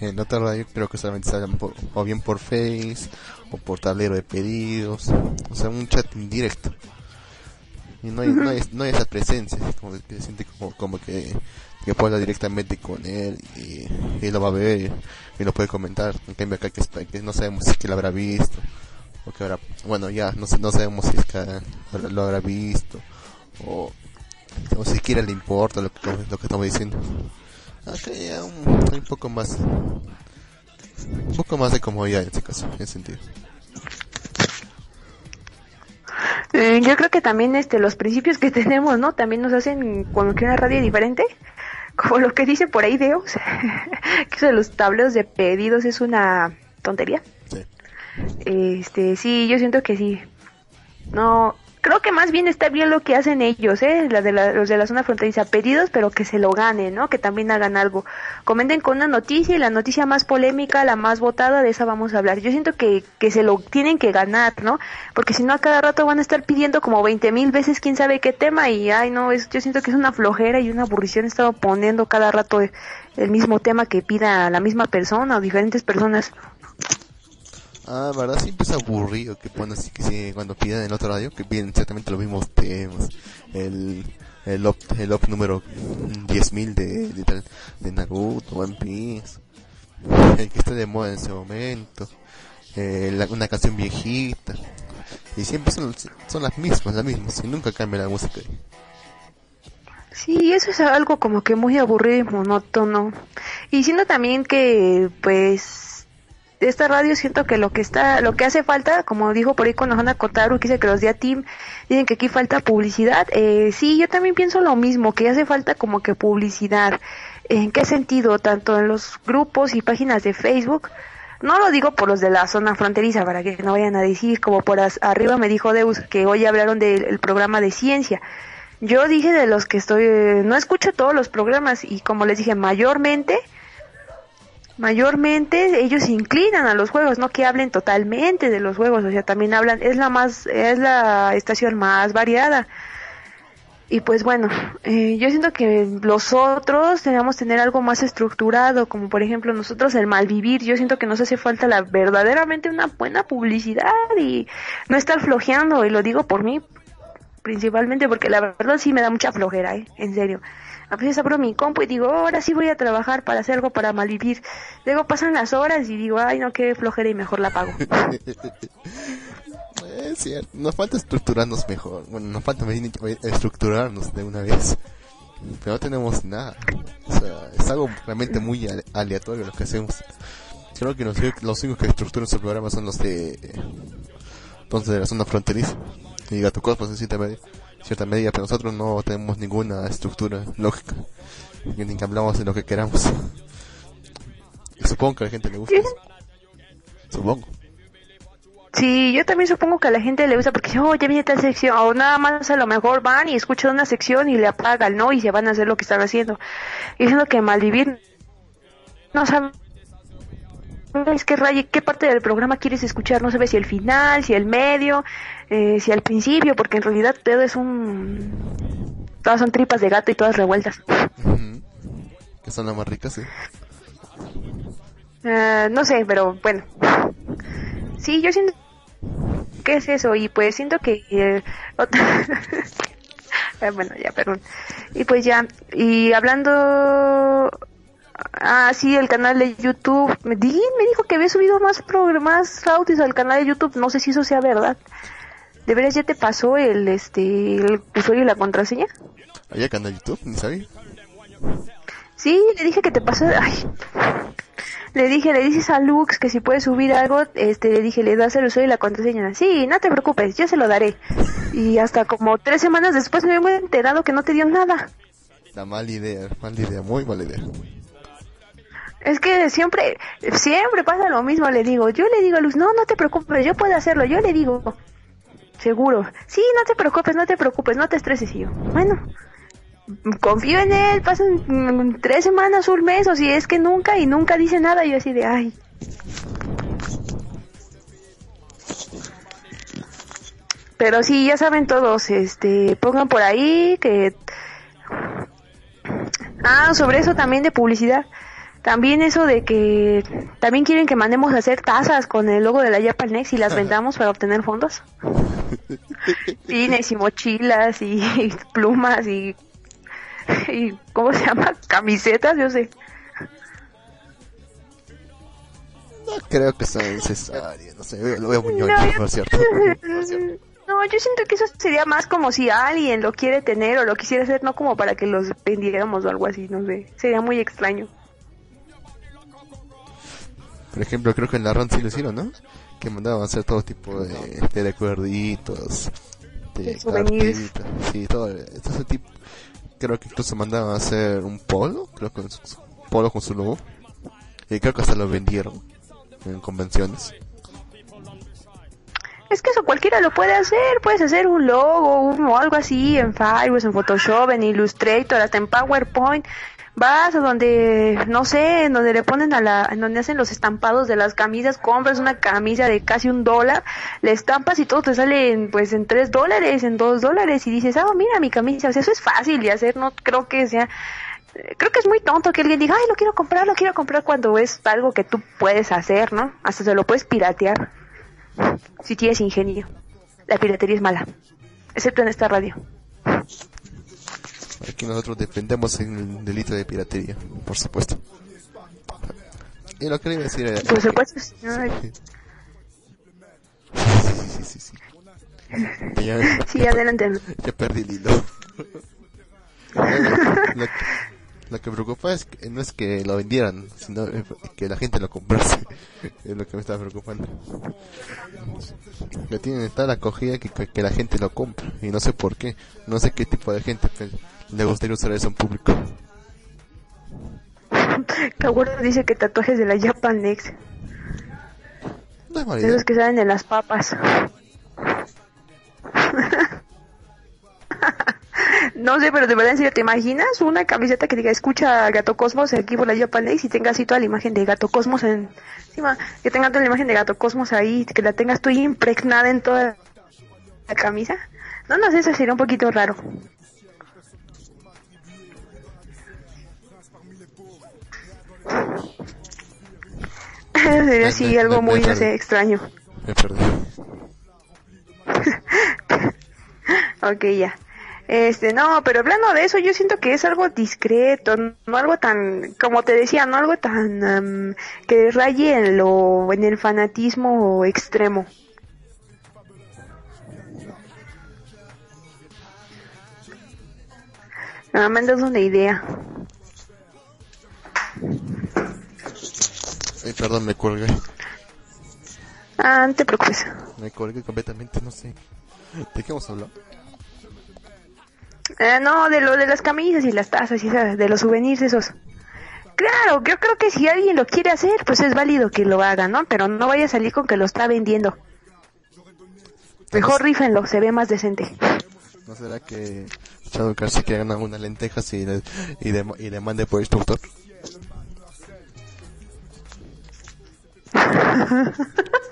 en otra radio creo que solamente salen o bien por Face o por tablero de pedidos, o sea, un chat indirecto y no hay, no hay, no hay esa presencia, como que se siente como, como que, que puede hablar directamente con él y, él lo va a ver y, lo puede comentar. En cambio acá que, está, no sabemos si es que lo habrá visto o que habrá, bueno ya, no, no sabemos si es que lo habrá visto o, o siquiera le importa lo que, lo que estamos diciendo. Acá ya un, un poco más, un poco más de comodidad en este caso, en ese sentido. Eh, yo creo que también este los principios que tenemos, ¿no? También nos hacen cuando que una radio diferente, como lo que dice por ahí Deus, que eso de los tableros de pedidos es una tontería. Sí. Este, sí, yo siento que sí. No, creo que más bien está bien lo que hacen ellos, ¿eh? La de los de la zona fronteriza, pedidos, pero que se lo ganen, ¿no? Que también hagan algo. Comenten con una noticia y la noticia más polémica, la más votada, de esa vamos a hablar. Yo siento que, que se lo tienen que ganar, ¿no? Porque si no, a cada rato van a estar pidiendo como 20 mil veces quién sabe qué tema y, ay, no, es, yo siento que es una flojera y una aburrición estar poniendo cada rato el mismo tema que pida la misma persona o diferentes personas. Ah, verdad, siempre es aburrido que cuando, que cuando piden en otro radio, que piden exactamente los mismos temas. El, el op, el op número 10.000 de, de, de Naruto, One Piece. El que está de moda en ese momento. Eh, una canción viejita. Y siempre son, son las mismas, las mismas. Y nunca cambia la música. Sí, eso es algo como que muy aburrido y monótono. Y siendo también que, pues, esta radio siento que lo que está, lo que hace falta, como dijo por ahí con Johanna Kotaru, que dice que los días team dicen que aquí falta publicidad, eh, sí, yo también pienso lo mismo, que hace falta como que publicidad. ¿En qué sentido? Tanto en los grupos y páginas de Facebook, no lo digo por los de la zona fronteriza, para que no vayan a decir, como por arriba me dijo Deus, que hoy hablaron del programa de ciencia. Yo dije de los que estoy, no escucho todos los programas y como les dije, mayormente mayormente ellos se inclinan a los juegos, no que hablen totalmente de los juegos, o sea, también hablan, es la más, es la estación más variada. Y pues bueno, eh, yo siento que los otros debemos tener algo más estructurado, como por ejemplo nosotros el malvivir, yo siento que nos hace falta la verdaderamente una buena publicidad y no estar flojeando, y lo digo por mí principalmente porque la verdad sí me da mucha flojera, ¿eh? en serio. A veces abro mi compu y digo, ahora sí voy a trabajar para hacer algo para malvivir. Luego pasan las horas y digo, ay no, qué flojera y mejor la pago. Es cierto, nos falta estructurarnos mejor. Bueno, nos falta estructurarnos de una vez. Pero no tenemos nada. O sea, es algo realmente muy aleatorio lo que hacemos. Creo que los, los únicos que estructuran su programa son los de. Entonces, de la zona fronteriza. Y Gato Cosmos en cierta medida, cierta medida, pero nosotros no tenemos ninguna estructura lógica. Ni que hablamos de lo que queramos. Supongo que a la gente le gusta. Supongo. Sí, yo también supongo que a la gente le gusta porque, oh, ya viene tal sección, o nada más a lo mejor van y escuchan una sección y le apagan, ¿no? Y se van a hacer lo que están haciendo. Diciendo que malvivir no sabe es que raye, qué parte del programa quieres escuchar, no sabes si el final, si el medio, eh, si al principio, porque en realidad todo es un... Todas son tripas de gato y todas revueltas. Que son las más ricas, sí. Uh, no sé, pero bueno. Sí, yo siento ¿qué es eso? Y pues siento que... Eh, ah, bueno, ya, perdón. Y pues ya, y hablando... Ah, sí, el canal de YouTube. Me, me dijo que había subido más programas audios al canal de YouTube. No sé si eso sea verdad. ¿De veras ya te pasó el este el usuario y la contraseña? ¿Hay canal de YouTube? ¿Ni sabía? Sí, le dije que te pasó. Ay, le dije, le dices a Lux que si puede subir algo, este, le dije, le das el usuario y la contraseña. Sí, no te preocupes, yo se lo daré. Y hasta como tres semanas después me he enterado que no te dio nada. La mala idea, mala idea, muy mala idea. Es que siempre, siempre pasa lo mismo, le digo. Yo le digo a Luz, no, no te preocupes, yo puedo hacerlo. Yo le digo, seguro. Sí, no te preocupes, no te preocupes, no te estreses. Yo, bueno, confío en él, pasan tres semanas, un mes, o si es que nunca y nunca dice nada, yo así de, ay. Pero sí, ya saben todos, este, pongan por ahí que... Ah, sobre eso también de publicidad. También eso de que también quieren que mandemos a hacer tazas con el logo de la Japan Next y las vendamos para obtener fondos. Pines y mochilas y plumas y y ¿cómo se llama? Camisetas, yo sé. No creo que sea necesario, no sé, lo veo muy no, por cierto. No, yo siento que eso sería más como si alguien lo quiere tener o lo quisiera hacer, no como para que los vendiéramos o algo así, no sé. Sería muy extraño. Por ejemplo, creo que en la RAN sí lo hicieron, ¿no? Que mandaban a hacer todo tipo de, de recuerditos, de, de sí, todo, ese tipo, creo que incluso mandaban a hacer un polo, creo que un polo con su logo. Y creo que hasta lo vendieron en convenciones. Es que eso cualquiera lo puede hacer, puedes hacer un logo o algo así en Fireworks, en Photoshop, en Illustrator, hasta en PowerPoint. Vas a donde, no sé, en donde le ponen a la, en donde hacen los estampados de las camisas, compras una camisa de casi un dólar, le estampas y todo te sale en, pues en tres dólares, en dos dólares y dices, ah, mira mi camisa, o sea, eso es fácil de hacer, no creo que sea, creo que es muy tonto que alguien diga, ay, lo quiero comprar, lo quiero comprar cuando es algo que tú puedes hacer, ¿no? Hasta se lo puedes piratear si tienes ingenio. La piratería es mala, excepto en esta radio. Aquí nosotros defendemos el delito de piratería, por supuesto. Y lo que le iba a decir era... Por supuesto. Sí, sí, sí, sí. Ya, sí, adelante. Ya perdí el hilo. lo, que me preocupa es que no es que lo vendieran, sino que la gente lo comprase. es lo que me está preocupando. Que tienen tal acogida que, que, la gente lo compra. Y no sé por qué. No sé qué tipo de gente le gustaría usar eso en público. Kaworu dice que tatuajes de la Japan Next. No Esos que salen en las papas. No sé, pero de verdad, en serio, ¿te imaginas una camiseta que diga escucha Gato Cosmos aquí por la Japan y tenga así toda la imagen de Gato Cosmos en, encima, que tenga toda la imagen de Gato Cosmos ahí, que la tengas tú impregnada en toda la camisa? No, no sé, eso sería un poquito raro. sería así algo muy, no sé, extraño. Me perdí. ok, ya. Este, no, pero hablando de eso, yo siento que es algo discreto, no algo tan, como te decía, no algo tan am, que raye en lo, en el fanatismo extremo. Nada más das una idea. Ay, perdón, me colgué. Ah, no te preocupes. Me colgué completamente, no sé. ¿De qué hemos hablado? Eh, no, de lo de las camisas y las tazas y ¿sabes? de los souvenirs esos. Claro, yo creo que si alguien lo quiere hacer, pues es válido que lo haga, ¿no? Pero no vaya a salir con que lo está vendiendo. Mejor rífenlo, se ve más decente. ¿No será que Shadow Car se quiere ganar unas lentejas y le, y le, y le mande por este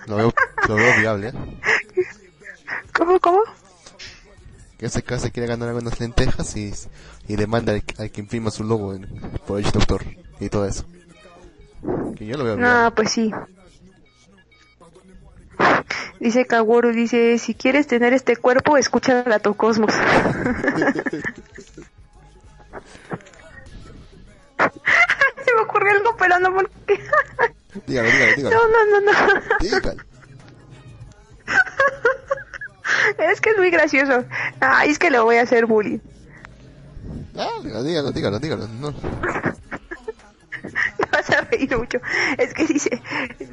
Lo veo, lo veo viable, ¿eh? ¿Cómo, cómo? Que ese caso quiere ganar algunas lentejas y, y demanda al, al que imprima su logo en, por este autor y todo eso. Que yo lo veo viable. No, pues sí. Dice Kaworu, dice, si quieres tener este cuerpo, escucha Gato Cosmos. Me ocurrió algo, pero no porque... Dígalo, dígalo, dígalo. No, no, no, no. Dígalo. Es que es muy gracioso. Ay, es que le voy a hacer bullying. Dígalo, dígalo, dígalo, dígalo. No. Te vas a reír mucho. Es que dice,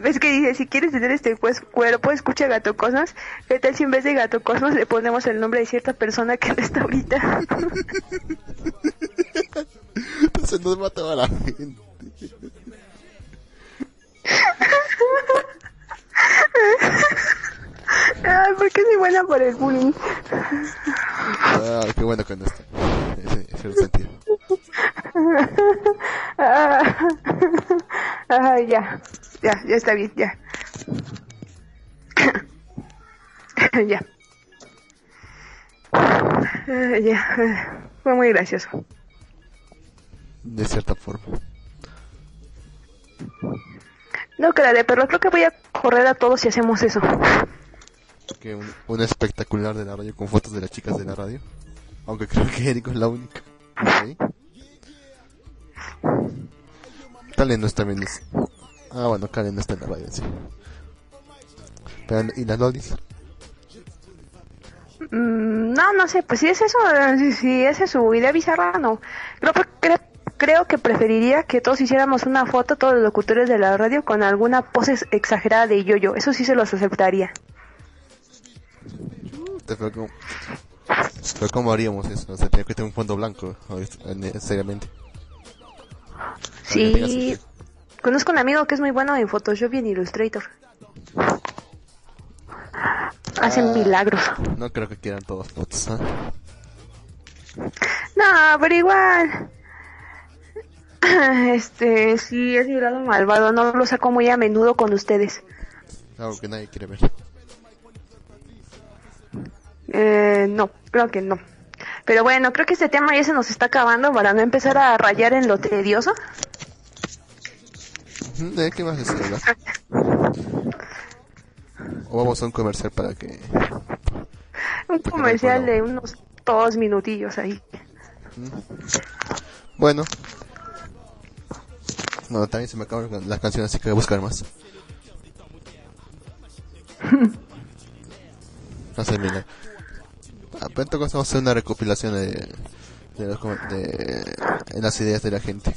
es que dice, si quieres tener este pues, cuerpo, escucha Gato Cosmos. ¿Qué tal si en vez de Gato Cosmos le ponemos el nombre de cierta persona que no está ahorita? Entonces nos mata a la gente. Ay, ¿por qué soy buena por el bullying? Ah, qué bueno que no está. Ese, ese es el sentido. Ah, ah, ya, ya, ya está bien, ya. ya. Ah, ya, fue muy gracioso. De cierta forma. No, de perro, creo que voy a correr a todos si hacemos eso. Que un, un espectacular de la radio con fotos de las chicas de la radio. Aunque creo que Eric es la única. ¿Sí? Kalen no está bien. Ah, bueno, Kalen no está en la radio, sí. Pero, ¿Y las lolis? Mm, no, no sé, pues si es eso, eh, si, si esa es su idea bizarra, no. Creo, creo, creo que preferiría que todos hiciéramos una foto, todos los locutores de la radio, con alguna pose exagerada de yo-yo. Eso sí se los aceptaría. Pero ¿cómo, pero ¿cómo haríamos eso? O sea, tenía que tener un fondo blanco, eh, seriamente. Sí, conozco un amigo que es muy bueno en Photoshop y en Illustrator. Hacen Ah. milagros. No creo que quieran todas fotos, ¿ah? No, pero igual. Este, sí, es mi lado malvado. No lo saco muy a menudo con ustedes. Algo que nadie quiere ver. Eh, no, creo que no. Pero bueno, creo que este tema ya se nos está acabando para no empezar a rayar en lo tedioso. ¿De qué más les hablar? O vamos a un comercial para que... Un comercial de unos dos minutillos ahí. Bueno. No, también se me acaban las canciones, así que voy a buscar más. No sé, mira. Ah, caso vamos a hacer una recopilación de, de, los com- de, de las ideas de la gente.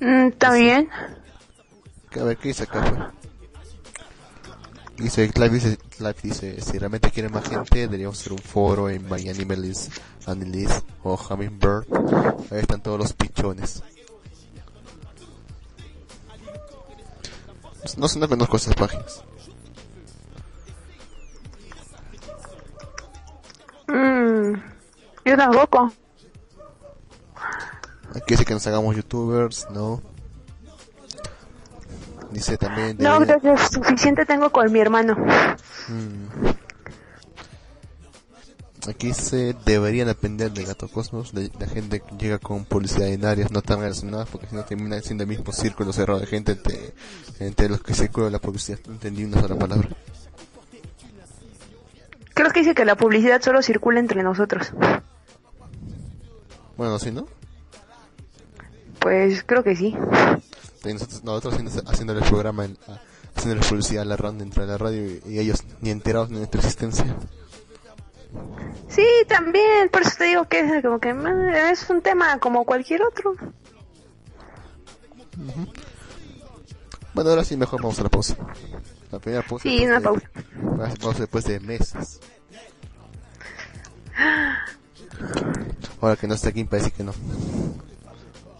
Mm, También. Que A ver, ¿qué dice acá? pues? Dice, Clive dice, Clive dice, si realmente quieren más gente, deberíamos hacer un foro en My Animalist, Animalist o Hummingbird. Ahí están todos los pichones. No sé, no conozco esas páginas. Mm, Yo tampoco. Aquí dice que nos hagamos youtubers, no. Dice también... No, debería- gracias. Suficiente tengo con mi hermano. Mm. Aquí se deberían aprender de Gato Cosmos, de la gente que llega con publicidad en áreas no tan relacionadas, porque si no termina siendo el mismo círculo cerrado de gente entre, entre los que circula la publicidad. No entendí una sola palabra. Creo que dice que la publicidad solo circula entre nosotros. Bueno, si no, Pues creo que sí. nosotros, nosotros haciendo, el programa, en- a- haciéndole publicidad a la ronda dentro de la radio y, y ellos ni enterados de nuestra existencia. Sí, también. Por eso te digo que es como que eh, es un tema como cualquier otro. Bueno, ahora sí, mejor vamos a la pausa. La primera pausa. Sí, una de- pausa. Pausa después de meses. Ahora que no está aquí, parece que no.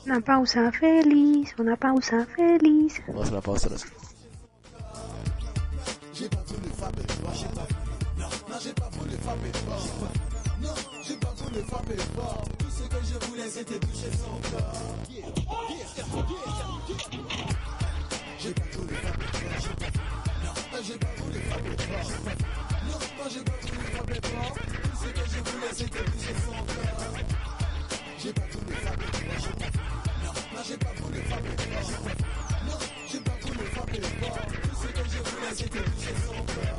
Una pausa feliz, una pausa feliz. Vamos a la pausa. ahora sí. C'était sans corps J'ai pas voulu frapper fort J'ai pas voulu Non, j'ai pas voulu fort Tout ce que je voulais c'était touché sans corps J'ai pas voulu Non, j'ai pas voulu frapper Non, j'ai pas voulu frapper que je voulais c'était touché sans corps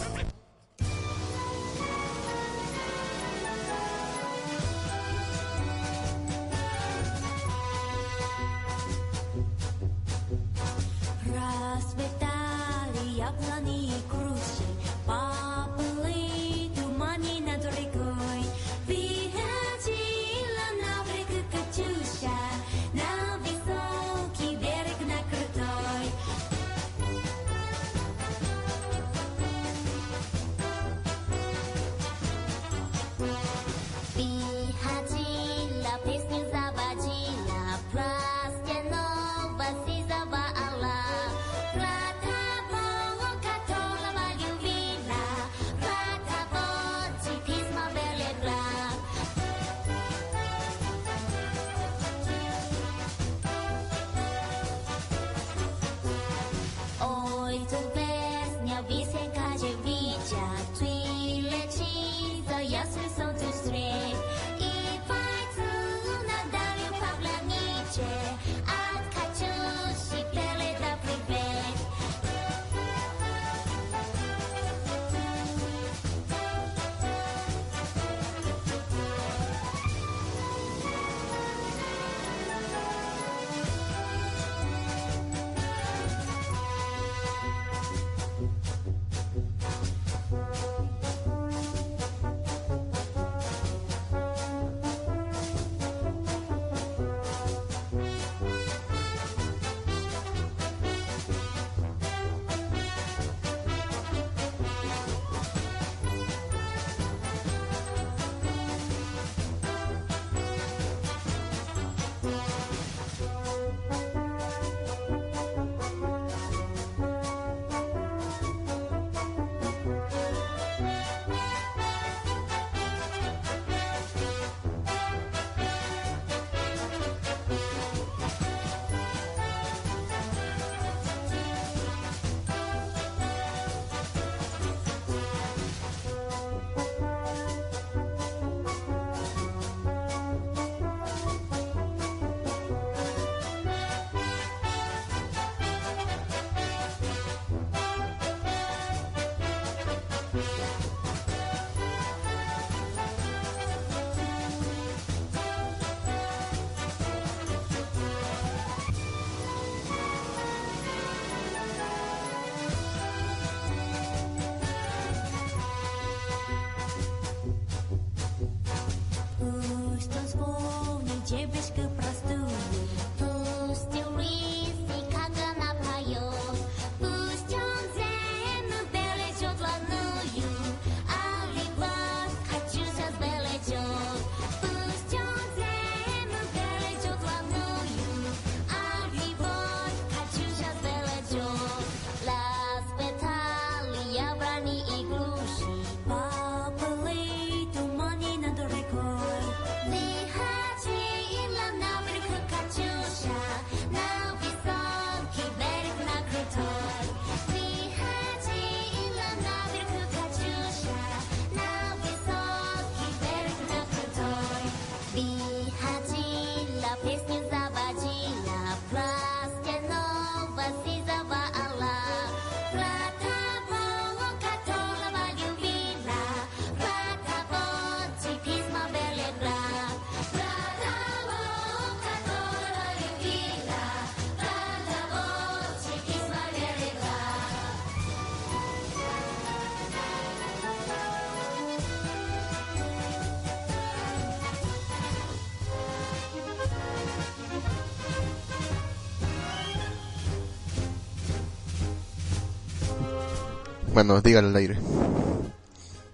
Bueno, dígala al aire.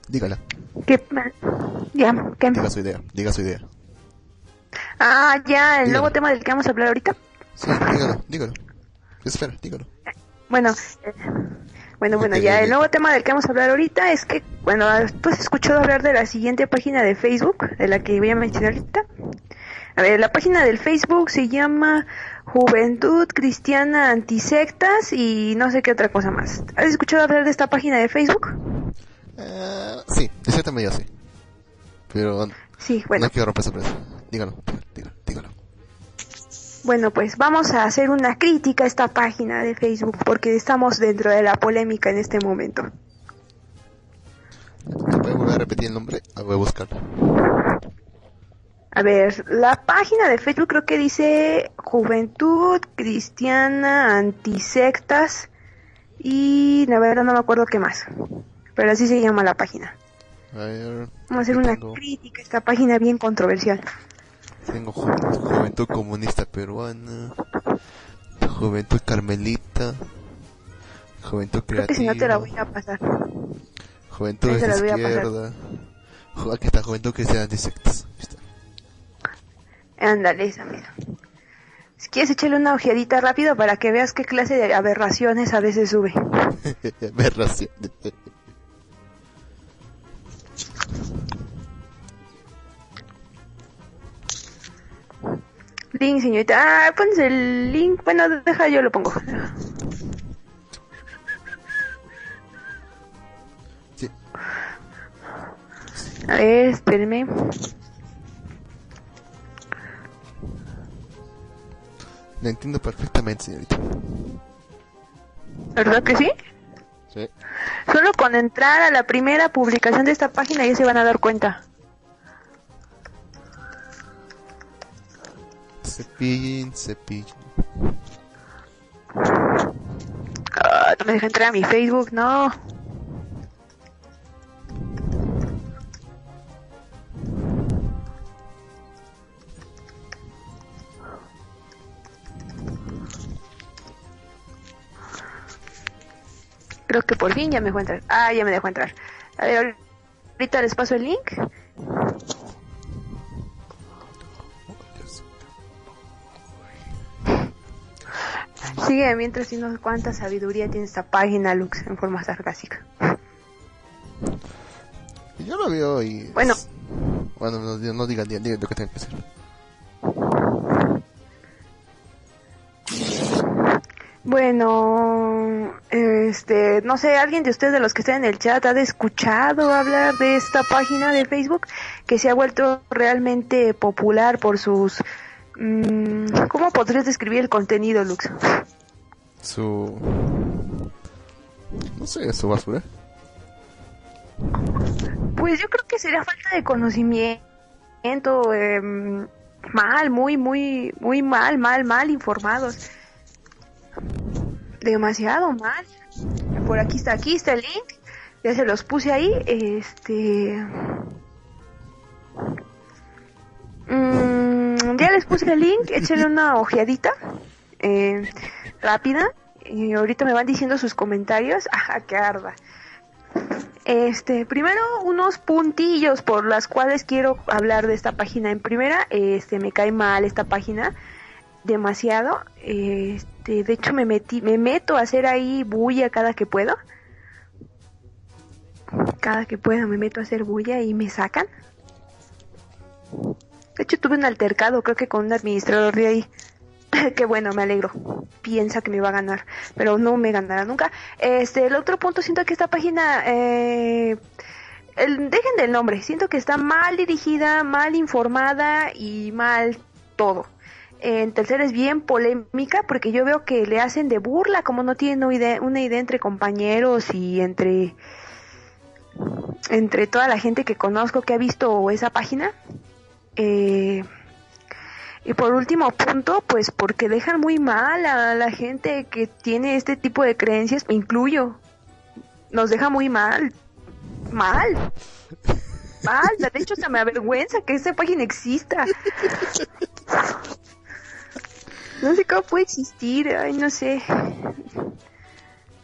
Dígala. ¿Qué? Ya, ¿qué? Diga su idea. Diga su idea. Ah, ya, el Dígalo. nuevo tema del que vamos a hablar ahorita. Sí, dígalo, dígalo. Espera, dígalo. Bueno, eh, bueno, bueno, ya el nuevo tema del que vamos a hablar ahorita es que, bueno, tú has escuchado hablar de la siguiente página de Facebook, de la que voy a mencionar ahorita. A ver, la página del Facebook se llama Juventud Cristiana Antisectas y no sé qué otra cosa más. ¿Has escuchado hablar de esta página de Facebook? Eh, sí, de cierta medida sí. Pero Sí, bueno. no quiero romper sorpresa. Dígalo, dígalo, dígalo. Bueno, pues vamos a hacer una crítica a esta página de Facebook porque estamos dentro de la polémica en este momento. ¿Me puede volver a repetir el nombre? Voy a buscarlo. A ver, la página de Facebook creo que dice Juventud Cristiana Antisectas y la verdad no me acuerdo qué más. Pero así se llama la página. A ver. Vamos a hacer una tengo, crítica a esta página bien controversial. tengo Ju- Juventud Comunista Peruana, Juventud Carmelita, Juventud Creo que si Creativa, no te la voy a pasar. Juventud de las voy a pasar. Izquierda. Aquí está, Juventud Cristiana Antisectas. Está. Ándale, esa mira. Si quieres echarle una ojeadita rápido para que veas qué clase de aberraciones a veces sube. Aberración. Link, señorita. Ah, pones el link. Bueno, deja, yo lo pongo. Sí. A ver, espérenme. La entiendo perfectamente, señorita. ¿Verdad que sí? Sí. Solo con entrar a la primera publicación de esta página ya se van a dar cuenta. Cepillín, cepillín. Ah, no me deja entrar a mi Facebook, no. Creo que por fin ya me dejó entrar. Ah, ya me dejó entrar. A ver, ahorita les paso el link. Sigue mientras no cuánta sabiduría tiene esta página, Lux, en forma sarcástica. Yo lo veo y... Bueno. Bueno, no, no digan, digan, digan lo que tengo que hacer. Bueno, este, no sé, alguien de ustedes de los que están en el chat ha escuchado hablar de esta página de Facebook que se ha vuelto realmente popular por sus... mm, ¿Cómo podrías describir el contenido, Lux? Su... No sé, su basura. Pues yo creo que sería falta de conocimiento, em, mal, muy, muy, muy mal, mal, mal informados. Demasiado mal. Por aquí está, aquí está el link. Ya se los puse ahí. Este. Mm, ya les puse el link. Échenle una ojeadita. eh, rápida. Y ahorita me van diciendo sus comentarios. Ajá, que arda. Este, primero unos puntillos por las cuales quiero hablar de esta página. En primera, este, me cae mal esta página demasiado. Este, de hecho me metí, me meto a hacer ahí bulla cada que puedo. Cada que puedo me meto a hacer bulla y me sacan. De hecho tuve un altercado, creo que con un administrador de ahí. que bueno, me alegro. Piensa que me va a ganar, pero no me ganará nunca. Este, el otro punto siento que esta página, eh, el- dejen del nombre, siento que está mal dirigida, mal informada y mal todo. En tercero es bien polémica porque yo veo que le hacen de burla, como no tienen una idea, entre compañeros y entre entre toda la gente que conozco que ha visto esa página. Eh, y por último punto, pues porque dejan muy mal a la gente que tiene este tipo de creencias, me incluyo. Nos deja muy mal. Mal. Mal. De hecho, se me avergüenza que esta página exista. No sé cómo puede existir. Ay, no sé.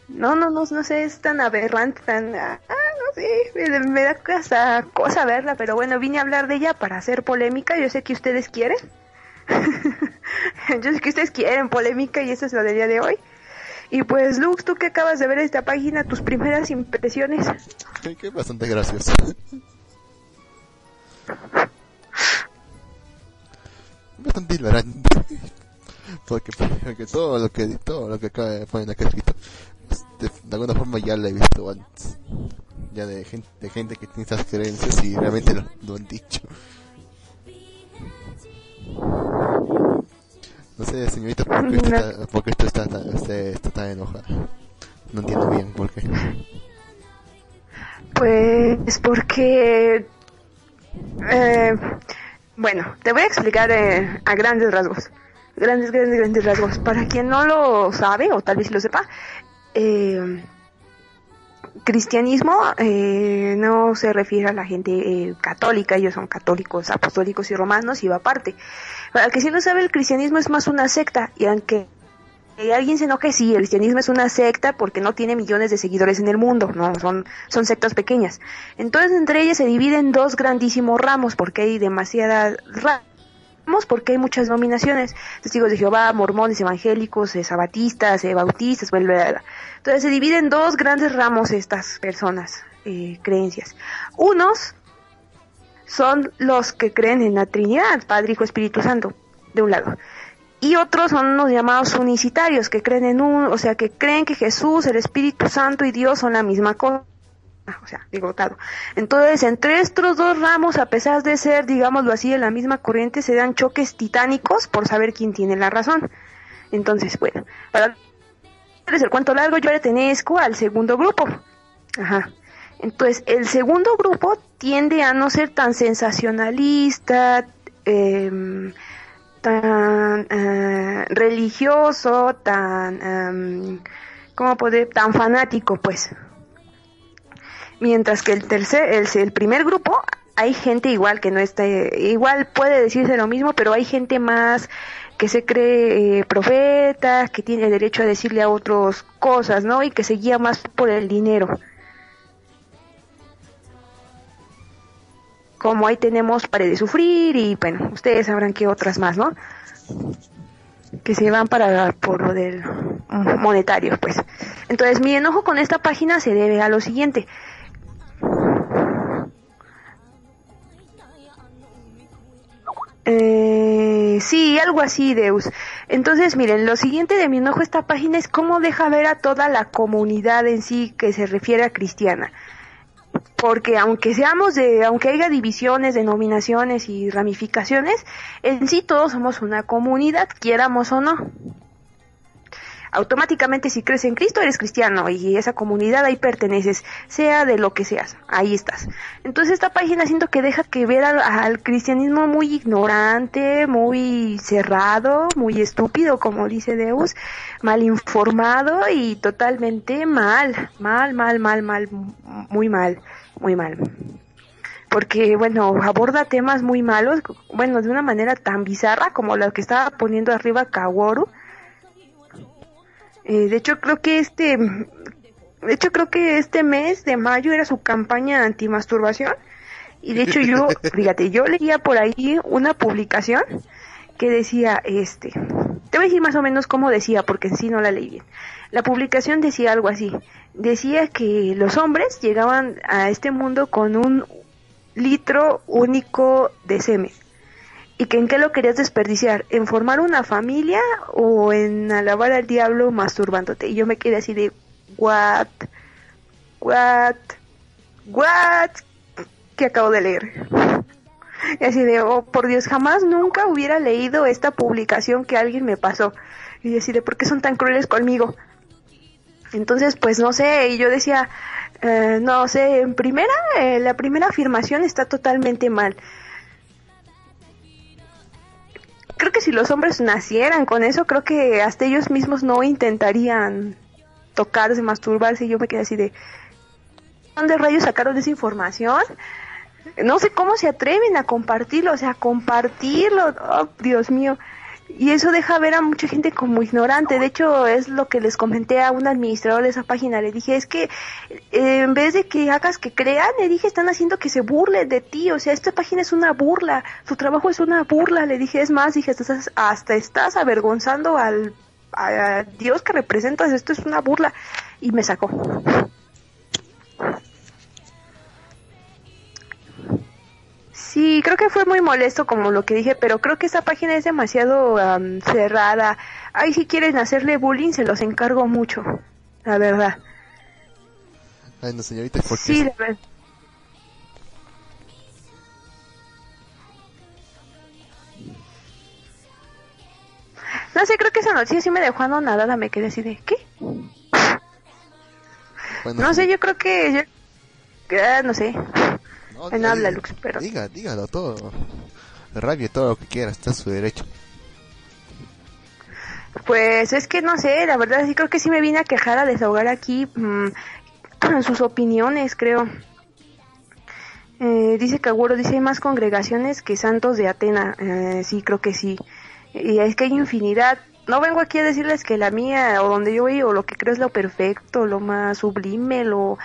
No, no, no, no sé, es tan aberrante, tan... Ah, no sé, me, me da hasta cosa verla, pero bueno, vine a hablar de ella para hacer polémica, yo sé que ustedes quieren. yo sé que ustedes quieren polémica y eso es lo del día de hoy. Y pues, Lux, tú que acabas de ver esta página, tus primeras impresiones. Que bastante gracioso. bastante hilarante. Porque, porque todo lo que todo lo que acaba de poner acá escrito de, de alguna forma ya lo he visto antes. Ya de gente, de gente que tiene esas creencias y realmente lo, lo han dicho. No sé, señorita, ¿por qué usted está, por qué usted está, está tan enojada? No entiendo bien por qué. Pues porque... eh, bueno, te voy a explicar eh, a grandes rasgos. Grandes, grandes, grandes rasgos. Para quien no lo sabe, o tal vez lo sepa, eh, cristianismo eh, no se refiere a la gente eh, católica, ellos son católicos, apostólicos y romanos y va aparte. Para el que sí no sabe, el cristianismo es más una secta y aunque alguien se enoje, sí, el cristianismo es una secta porque no tiene millones de seguidores en el mundo, no, son, son sectas pequeñas. Entonces entre ellas se dividen dos grandísimos ramos porque hay demasiadas ramos, porque hay muchas denominaciones, testigos de Jehová, mormones, evangélicos, eh, sabatistas, eh, bautistas, bla, bla, bla. Entonces se dividen en dos grandes ramos estas personas, eh, creencias. Unos son los que creen en la Trinidad, Padre, Hijo, Espíritu Santo, de un lado. Y otros son los llamados unicitarios, que creen en un, o sea, que creen que Jesús, el Espíritu Santo y Dios son la misma cosa. O sea, digotado. Entonces, entre estos dos ramos, a pesar de ser, digámoslo así, de la misma corriente, se dan choques titánicos por saber quién tiene la razón. Entonces, bueno, para el cuento largo, yo pertenezco al segundo grupo. Ajá. Entonces, el segundo grupo tiende a no ser tan sensacionalista, em, tan eh, religioso, tan, em, ¿cómo poder? Tan fanático, pues. Mientras que el tercer, el, el primer grupo, hay gente igual que no está, igual puede decirse lo mismo, pero hay gente más que se cree eh, profeta, que tiene derecho a decirle a otros cosas, ¿no? Y que se guía más por el dinero. Como ahí tenemos Pared de Sufrir y bueno, ustedes sabrán que otras más, ¿no? Que se van para por lo del monetario, pues. Entonces, mi enojo con esta página se debe a lo siguiente. Eh, sí, algo así, Deus. Entonces, miren, lo siguiente de mi enojo esta página es cómo deja ver a toda la comunidad en sí que se refiere a cristiana. Porque aunque seamos de, aunque haya divisiones, denominaciones y ramificaciones, en sí todos somos una comunidad, quieramos o no automáticamente si crees en Cristo eres cristiano y esa comunidad ahí perteneces, sea de lo que seas, ahí estás. Entonces esta página siento que deja que ver al, cristianismo muy ignorante, muy cerrado, muy estúpido, como dice Deus, mal informado y totalmente mal, mal, mal, mal, mal, muy mal, muy mal porque bueno, aborda temas muy malos, bueno, de una manera tan bizarra como la que estaba poniendo arriba Kaworu. Eh, de hecho, creo que este, de hecho creo que este mes de mayo era su campaña antimasturbación. Y de hecho yo, fíjate, yo leía por ahí una publicación que decía, este, te voy a decir más o menos cómo decía, porque en sí no la leí bien. La publicación decía algo así, decía que los hombres llegaban a este mundo con un litro único de semen y que en qué lo querías desperdiciar, en formar una familia o en alabar al diablo masturbándote. Y yo me quedé así de, what, what, what, que acabo de leer. Y así de, oh, por Dios, jamás nunca hubiera leído esta publicación que alguien me pasó. Y así de, ¿por qué son tan crueles conmigo? Entonces, pues no sé, y yo decía, eh, no sé, en primera, eh, la primera afirmación está totalmente mal creo que si los hombres nacieran con eso, creo que hasta ellos mismos no intentarían tocarse, masturbarse, y yo me quedé así de, ¿dónde rayos sacaron esa información? No sé cómo se atreven a compartirlo, o sea, compartirlo, oh, Dios mío. Y eso deja ver a mucha gente como ignorante. De hecho, es lo que les comenté a un administrador de esa página. Le dije, es que eh, en vez de que hagas que crean, le dije, están haciendo que se burlen de ti. O sea, esta página es una burla. Su trabajo es una burla. Le dije, es más, dije, hasta estás avergonzando al a Dios que representas. Esto es una burla. Y me sacó. Sí, creo que fue muy molesto como lo que dije, pero creo que esta página es demasiado am, cerrada. Ay, si quieren hacerle bullying, se los encargo mucho, la verdad. Ay, no, señorita, ¿por qué? Sí, la verdad. No sé, creo que esa noticia sí me dejó anonadada, me quedé así de, ¿qué? Bueno, No sé, yo creo que... Yo, ah, no sé. No, en diga, habla, Lux, pero- Diga, dígalo todo. Rabie todo lo que quiera, está en su derecho. Pues es que no sé, la verdad sí creo que sí me vine a quejar a desahogar aquí mm, sus opiniones, creo. Eh, dice Kaguro, dice hay más congregaciones que santos de Atena. Eh, sí, creo que sí. Y es que hay infinidad. No vengo aquí a decirles que la mía o donde yo voy o lo que creo es lo perfecto, lo más sublime, lo...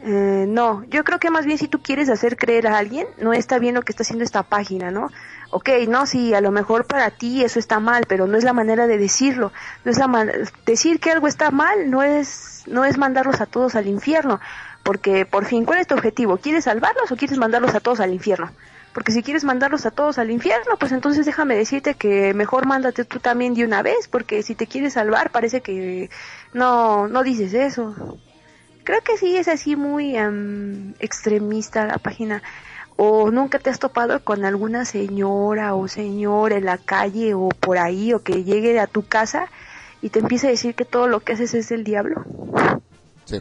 Eh, no, yo creo que más bien si tú quieres hacer creer a alguien, no está bien lo que está haciendo esta página, ¿no? Ok, no, sí, a lo mejor para ti eso está mal, pero no es la manera de decirlo. No es la man- decir que algo está mal no es no es mandarlos a todos al infierno, porque por fin, ¿cuál es tu objetivo? ¿Quieres salvarlos o quieres mandarlos a todos al infierno? Porque si quieres mandarlos a todos al infierno, pues entonces déjame decirte que mejor mándate tú también de una vez, porque si te quieres salvar parece que no no dices eso. Creo que sí es así muy am, extremista la página. O nunca te has topado con alguna señora o señor en la calle o por ahí o que llegue a tu casa y te empiece a decir que todo lo que haces es el diablo. Sí.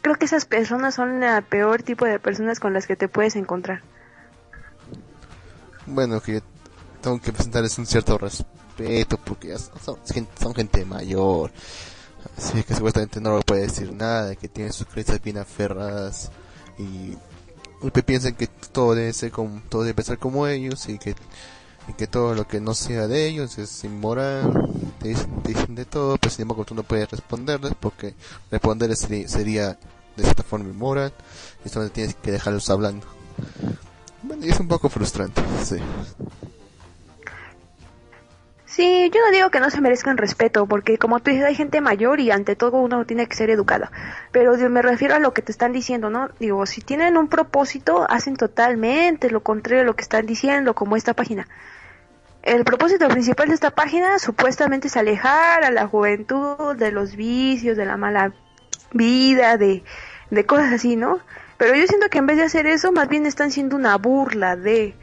Creo que esas personas son el peor tipo de personas con las que te puedes encontrar. Bueno, que tengo que presentarles un cierto respeto porque ya son, son gente mayor. Así que supuestamente no le puede decir nada, que tienen sus creencias bien aferradas y piensan que todo debe ser como, todo debe ser como ellos y que, que todo lo que no sea de ellos es inmoral, te dicen, te dicen de todo, pero sin embargo tú no puedes responderles porque responderles sería, sería de cierta forma inmoral y solamente tienes que dejarlos hablando. Bueno, y es un poco frustrante, sí. Sí, yo no digo que no se merezcan respeto, porque como tú dices, hay gente mayor y ante todo uno tiene que ser educado. Pero me refiero a lo que te están diciendo, ¿no? Digo, si tienen un propósito, hacen totalmente lo contrario a lo que están diciendo, como esta página. El propósito principal de esta página supuestamente es alejar a la juventud de los vicios, de la mala vida, de, de cosas así, ¿no? Pero yo siento que en vez de hacer eso, más bien están siendo una burla de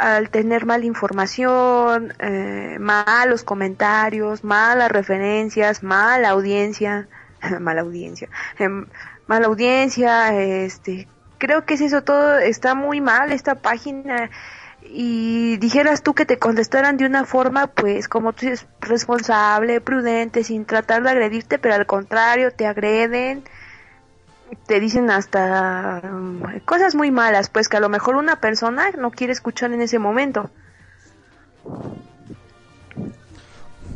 al tener mala información, eh, malos comentarios, malas referencias, mala audiencia, mala audiencia, em, mala audiencia, este, creo que es eso todo, está muy mal esta página. Y dijeras tú que te contestaran de una forma, pues como tú dices, responsable, prudente, sin tratar de agredirte, pero al contrario, te agreden, te dicen hasta um, cosas muy malas, pues que a lo mejor una persona no quiere escuchar en ese momento.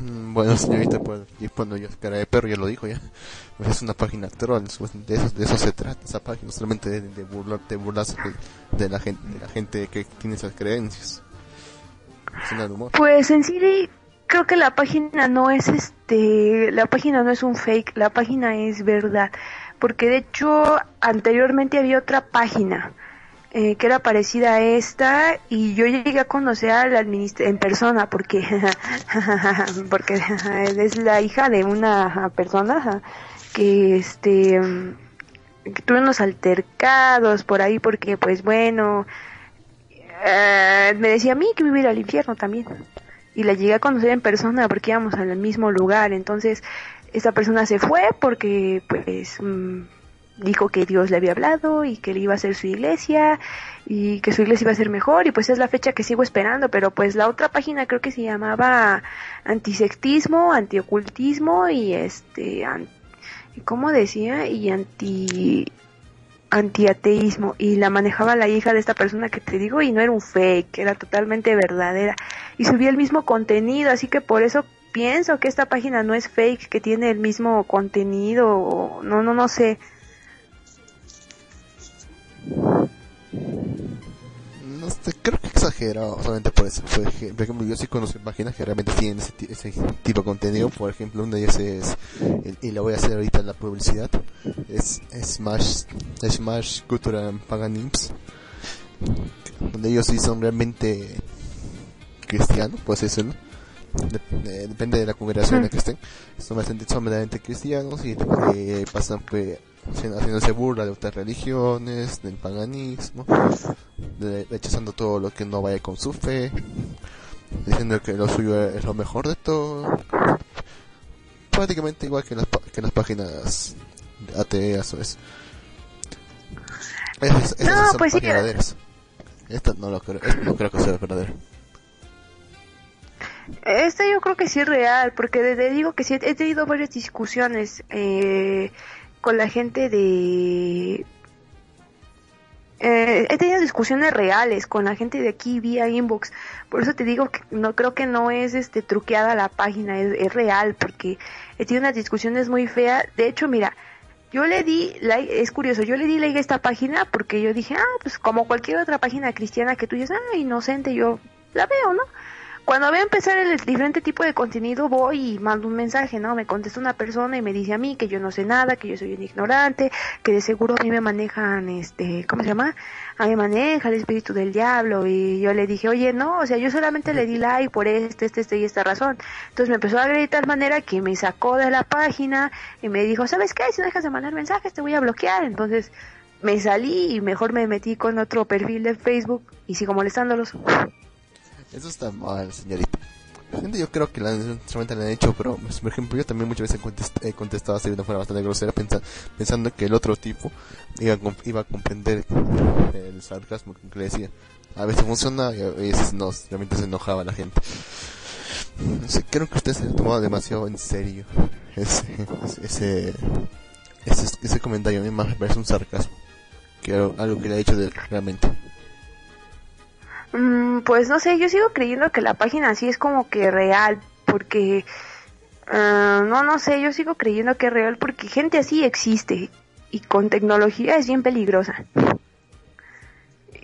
Mm, Bueno, señorita, pues, y cuando yo cara de perro ya lo dijo ya. Pues es una página troll, pues, de eso, de eso se trata esa página, solamente de, de burlarte, de, de la gente, de la gente que tiene esas creencias. Es un humor. Pues en sí creo que la página no es este, la página no es un fake, la página es verdad, porque de hecho anteriormente había otra página eh, que era parecida a esta y yo llegué a conocer al administrador en persona porque porque es la hija de una persona que este que tuve unos altercados por ahí porque pues bueno eh, me decía a mí que me iba a ir al infierno también y la llegué a conocer en persona porque íbamos al mismo lugar. Entonces esta persona se fue porque pues mm, dijo que Dios le había hablado y que le iba a hacer su iglesia y que su iglesia iba a ser mejor y pues es la fecha que sigo esperando pero pues la otra página creo que se llamaba antisectismo antiocultismo y este an- ¿cómo decía? y anti antiateísmo y la manejaba la hija de esta persona que te digo y no era un fake, era totalmente verdadera y subía el mismo contenido, así que por eso pienso que esta página no es fake, que tiene el mismo contenido, no, no, no sé. No sé, creo que exagerado solamente por eso. Por ej- por ejemplo, yo sí conozco páginas que realmente tienen ese, ese tipo de contenido. Por ejemplo, una de ellas es, y la voy a hacer ahorita la publicidad, es Smash, Smash Culture and Paganisms, donde ellos sí son realmente cristianos, así decirlo. Dep- eh, depende de la congregación en la que estén. Son bastante, son verdaderamente cristianos y eh, pasan pues, haciendo- haciéndose burla de otras religiones, del paganismo, de- rechazando todo lo que no vaya con su fe, diciendo que lo suyo es lo mejor de todo. Prácticamente igual que las, que las páginas ateas o eso. Esas, esas No, son pues sí. verdaderas. Esta no lo creo, no creo que sea verdadera. Esta yo creo que sí es real, porque desde digo que sí, he tenido varias discusiones eh, con la gente de... Eh, he tenido discusiones reales con la gente de aquí vía inbox, por eso te digo que no creo que no es este truqueada la página, es, es real, porque he tenido unas discusiones muy feas. De hecho, mira, yo le di like, es curioso, yo le di like a esta página porque yo dije, ah, pues como cualquier otra página cristiana que tú dices, ah, inocente, yo la veo, ¿no? Cuando veo empezar el diferente tipo de contenido, voy y mando un mensaje, ¿no? Me contesta una persona y me dice a mí que yo no sé nada, que yo soy un ignorante, que de seguro a mí me manejan, este, ¿cómo se llama? A mí me maneja el espíritu del diablo. Y yo le dije, oye, no, o sea, yo solamente le di like por este, este, este y esta razón. Entonces me empezó a agredir de tal manera que me sacó de la página y me dijo, ¿sabes qué? Si no dejas de mandar mensajes, te voy a bloquear. Entonces me salí y mejor me metí con otro perfil de Facebook y sigo molestándolos. Eso está mal, señorita. Yo creo que la, solamente la han hecho, pero pues, por ejemplo yo también muchas veces he contest- he contestado así de una forma bastante grosera pensa- pensando que el otro tipo iba a, iba a comprender el sarcasmo que le decía. A veces funciona y a veces no, realmente se enojaba la gente. No creo que usted se ha tomado demasiado en serio ese, ese, ese, ese comentario. A mí me parece un sarcasmo que algo que le ha hecho de, realmente. Mm, pues no sé, yo sigo creyendo que la página sí es como que real, porque ah, no, no sé, yo sigo creyendo que es real porque gente así existe y con tecnología es bien peligrosa.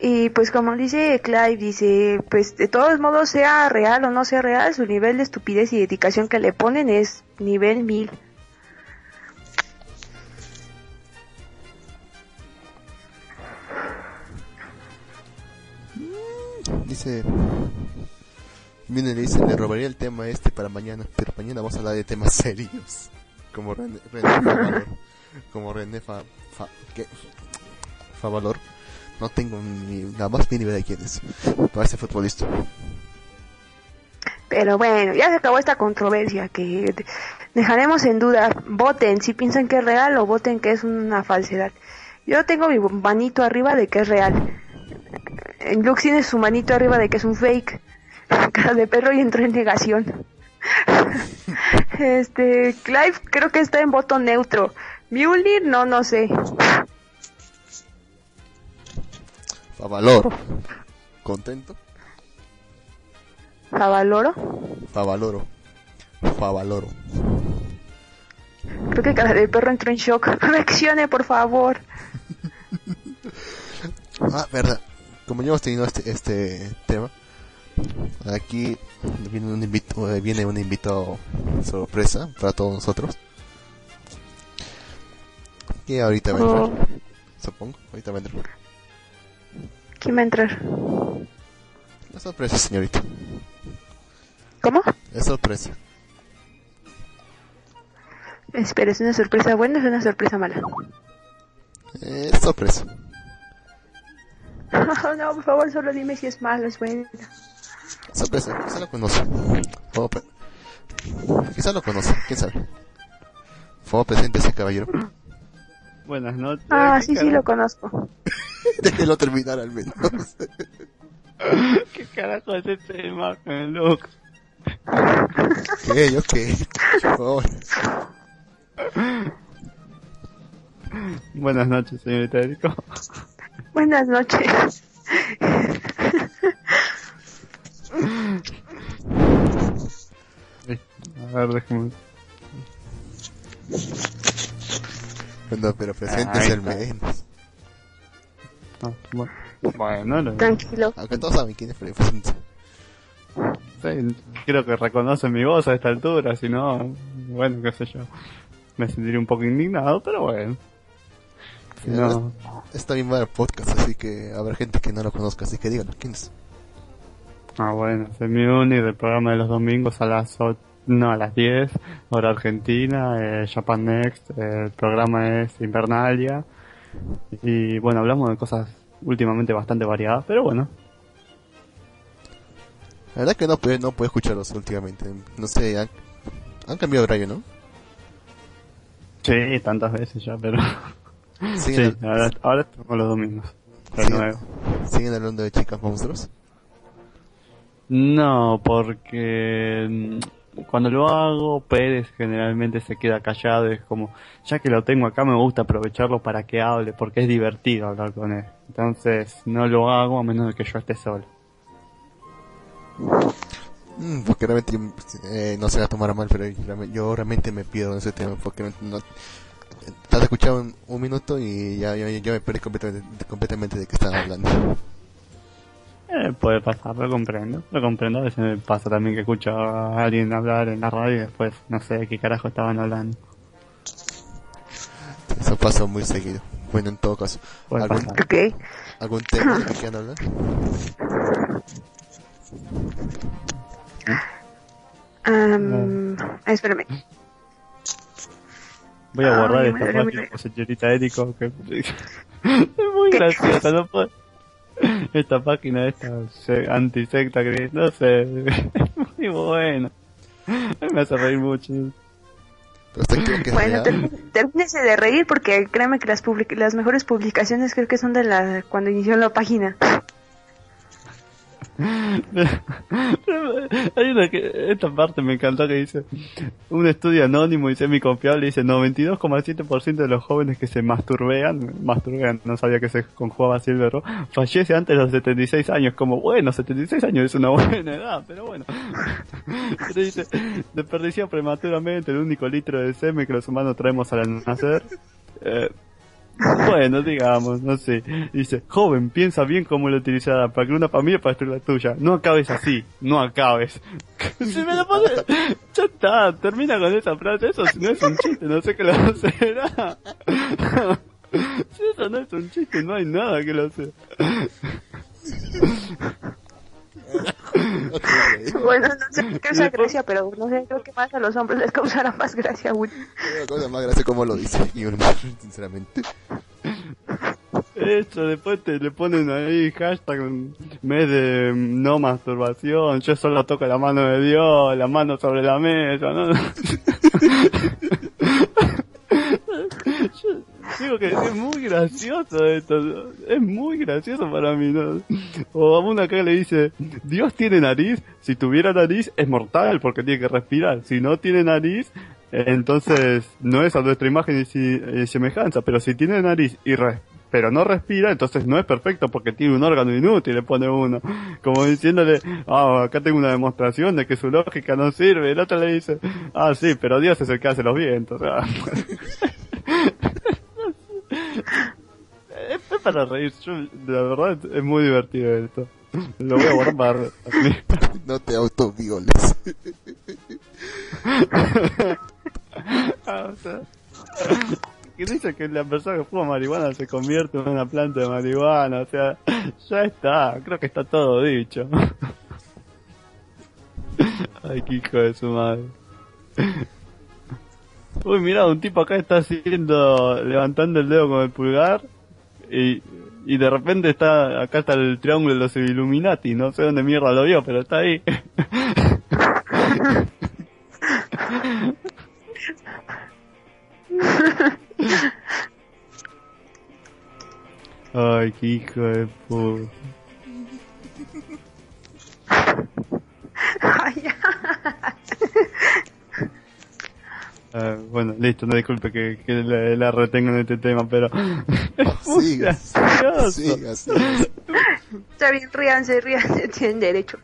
Y pues como dice Clive, dice, pues de todos modos sea real o no sea real, su nivel de estupidez y dedicación que le ponen es nivel mil. Dice, viene le dice, le robaría el tema este para mañana, pero mañana vamos a hablar de temas serios. Como René, René Favalor. Como René Fa, Fa- ¿qué? No tengo ni nada más ni idea de quién es. Parece futbolista. Pero bueno, ya se acabó esta controversia que de- dejaremos en duda. Voten si piensan que es real o voten que es una falsedad. Yo tengo mi manito arriba de que es real. Lux tiene su manito arriba de que es un fake. Cara de perro y entró en negación. este, Clive creo que está en voto neutro. Mjolnir, no, no sé. Favalor. ¿Contento? Favaloro. Favaloro. Favaloro. Creo que cara de perro entró en shock. Reaccione, por favor. Ah, verdad. Como ya hemos tenido este, este tema, aquí viene un, invito, eh, viene un invitado sorpresa para todos nosotros. Que ahorita va a entrar, Oh. supongo. Ahorita va a entrar. ¿Quién va a entrar? La sorpresa, señorita. ¿Cómo? Es sorpresa. Espera, ¿es una sorpresa buena o es una sorpresa mala? Es sorpresa. no, por favor, solo dime si es malo, es bueno. Sorpresa. Quizá lo conoce. Pe- Quizá lo conoce. ¿Quién sabe? Fue presente ese caballero. Buenas noches. Ah, ¿Qué sí, sí, lo conozco. Déjelo terminar al menos. ¿Qué carajo es esta imagen, loco? ¿Qué? ¿Yo qué? Por favor. Buenas noches, señorita Erico. Buenas noches. A ver, déjeme. No, pero presentes Ay, al está. menos. Ah, bueno, bueno lo- Tranquilo. Aunque todos saben quién es Freddy Presentes. sí, creo que reconoce mi voz a esta altura, si no, bueno, qué sé yo. Me sentiría un poco indignado, pero bueno. No, Está bien el podcast, así que habrá gente que no lo conozca, así que díganlo, ¿quién es? ah, bueno, soy mi uni del programa de los domingos a las no, a las 10, hora argentina, eh, Japan Next, eh, el programa es Invernalia. Y bueno, hablamos de cosas últimamente bastante variadas, pero bueno, La verdad que no puedo, no puedo escucharlos últimamente. No sé, han, han cambiado de horario, ¿no? sí, tantas veces ya, pero sí, ¿Siguen, ahora, ahora los domingos. siguen- siguen hablando de chicas monstruos? No, porque mm, cuando lo hago, Pérez generalmente se queda callado y es como, ya que lo tengo acá, me gusta aprovecharlo para que hable, porque es divertido hablar con él. Entonces, no lo hago a menos de que yo esté solo. Mm, porque realmente eh, no se va a tomar a mal, pero yo, realmente- yo realmente me pierdo en ese tema. Porque no, estás escuchando un, un minuto y ya, ya, ya me perdí completamente, completamente de qué están hablando. Eh, puede pasar, lo comprendo, lo comprendo. A veces me pasa también que escucho a alguien hablar en la radio y después no sé de qué carajo estaban hablando. Eso pasa muy seguido. Bueno, en todo caso, Puede ¿algún, pasar. Ok. ¿algún tema de que quieran hablar? Am, espérame. Voy a Ay, borrar me esta mucho. señorita Érico, que es muy graciosa, no puedo- Esta página, esta se- antisecta, que no sé, es muy buena. Me hace reír mucho. Pero usted cree que es Bueno, termínese de reír porque créeme que las, public- las mejores publicaciones creo que son de la cuando inició la página. Hay una que, esta parte me encantó que dice, un estudio anónimo y semi-confiable dice 92,7% de los jóvenes que se masturbean, masturbean, no sabía que se conjugaba así fallece antes de los 76 años, como bueno, 76 años es una buena edad, pero bueno. Pero dice, desperdicia prematuramente el único litro de semen que los humanos traemos al nacer. bueno, digamos, no sé. Dice, joven, piensa bien cómo lo utilizará para que una familia para destruir la tuya. No acabes así, no acabes. si me lo pone, ya está, termina con esa frase. Eso no es un chiste, no sé qué lo será. si eso no es un chiste, no hay nada que lo sea. Bueno, no sé qué causa gracia, pero no sé, creo que más a los hombres les causará más gracia. Una cosa más graciosa como lo dice, uno, sinceramente. Eso, después te le ponen ahí hashtag mes de mm, no masturbación, yo solo toco la mano de Dios, la mano sobre la mesa, ¿no? Yo digo que es muy gracioso esto, es muy gracioso para mí, ¿no? O uno acá le dice, Dios tiene nariz, si tuviera nariz es mortal porque tiene que respirar, si no tiene nariz, entonces no es a nuestra imagen y, si- semejanza, pero si tiene nariz y res- pero no respira, entonces no es perfecto porque tiene un órgano inútil, le pone uno. Como diciéndole, ah, acá tengo una demostración de que su lógica no sirve. El otro le dice, ah, sí, pero Dios es el que hace los vientos. Ah. es es para reír, yo, la verdad es muy divertido esto. Lo voy a guardar. No te autovioles. Ah, o sea, que dice que la persona que fuma marihuana se convierte en una planta de marihuana, o sea, ya está, creo que está todo dicho. Ay, qué hijo de su madre. Uy, mira, un tipo acá está haciendo, levantando el dedo con el pulgar y, y de repente está, acá está el triángulo de los Illuminati, no sé dónde mierda lo vio, pero está ahí. Ay, qué hijo de puta. Eh, bueno, listo, no disculpe que, que la, la retengo en este tema, pero Siga, siga, siga. Está bien, ríanse, ríanse, tienen derecho.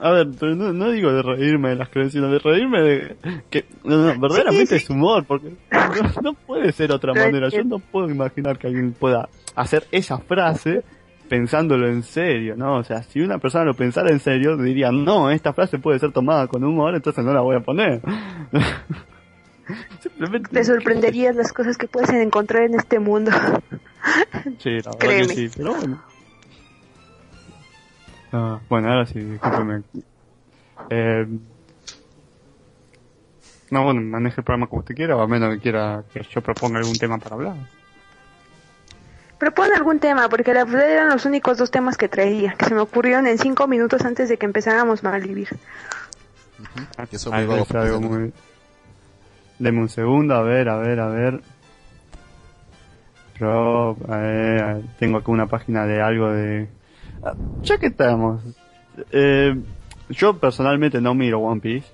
A ver, pero no, no digo de reírme de las creencias, sino de reírme de que no, no, verdaderamente sí. es humor, porque no, no puede ser otra manera. Yo no puedo imaginar que alguien pueda hacer esa frase pensándolo en serio, ¿no? O sea, si una persona lo pensara en serio, diría, no, esta frase puede ser tomada con humor, entonces no la voy a poner. Simplemente... Te sorprenderías las cosas que puedes encontrar en este mundo. Sí, la verdad Créeme. que sí, pero bueno. Ah, bueno, ahora sí, discúlpeme. Eh, no, bueno, maneje el programa como usted quiera, o a menos que quiera que yo proponga algún tema para hablar. Propone algún tema, porque la verdad eran los únicos dos temas que traía, que se me ocurrieron en cinco minutos antes de que empezáramos a vivir. Que son muy Algo, muy... Deme un segundo, a ver, a ver, a ver. Pero, eh, tengo aquí una página de algo de... Ah, Ya que estamos... Eh, yo personalmente no miro One Piece.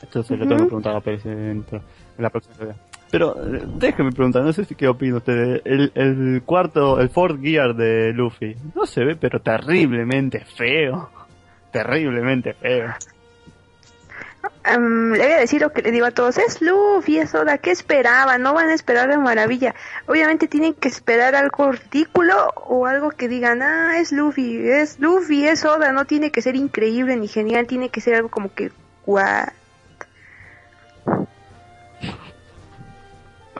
Esto se lo tengo que preguntar a Pérez dentro en la próxima idea. Pero eh, déjeme preguntar, no sé si qué opina usted. El, el cuarto, el fourth gear de Luffy, no se ve pero terriblemente feo. Terriblemente feo. Em, le voy a decir lo que le digo a todos, es Luffy, es Oda, ¿qué esperaban? No van a esperar de maravilla. Obviamente tienen que esperar algo ridículo o algo que digan, ah, es Luffy, es Luffy, es Oda, no tiene que ser increíble ni genial, tiene que ser algo como que?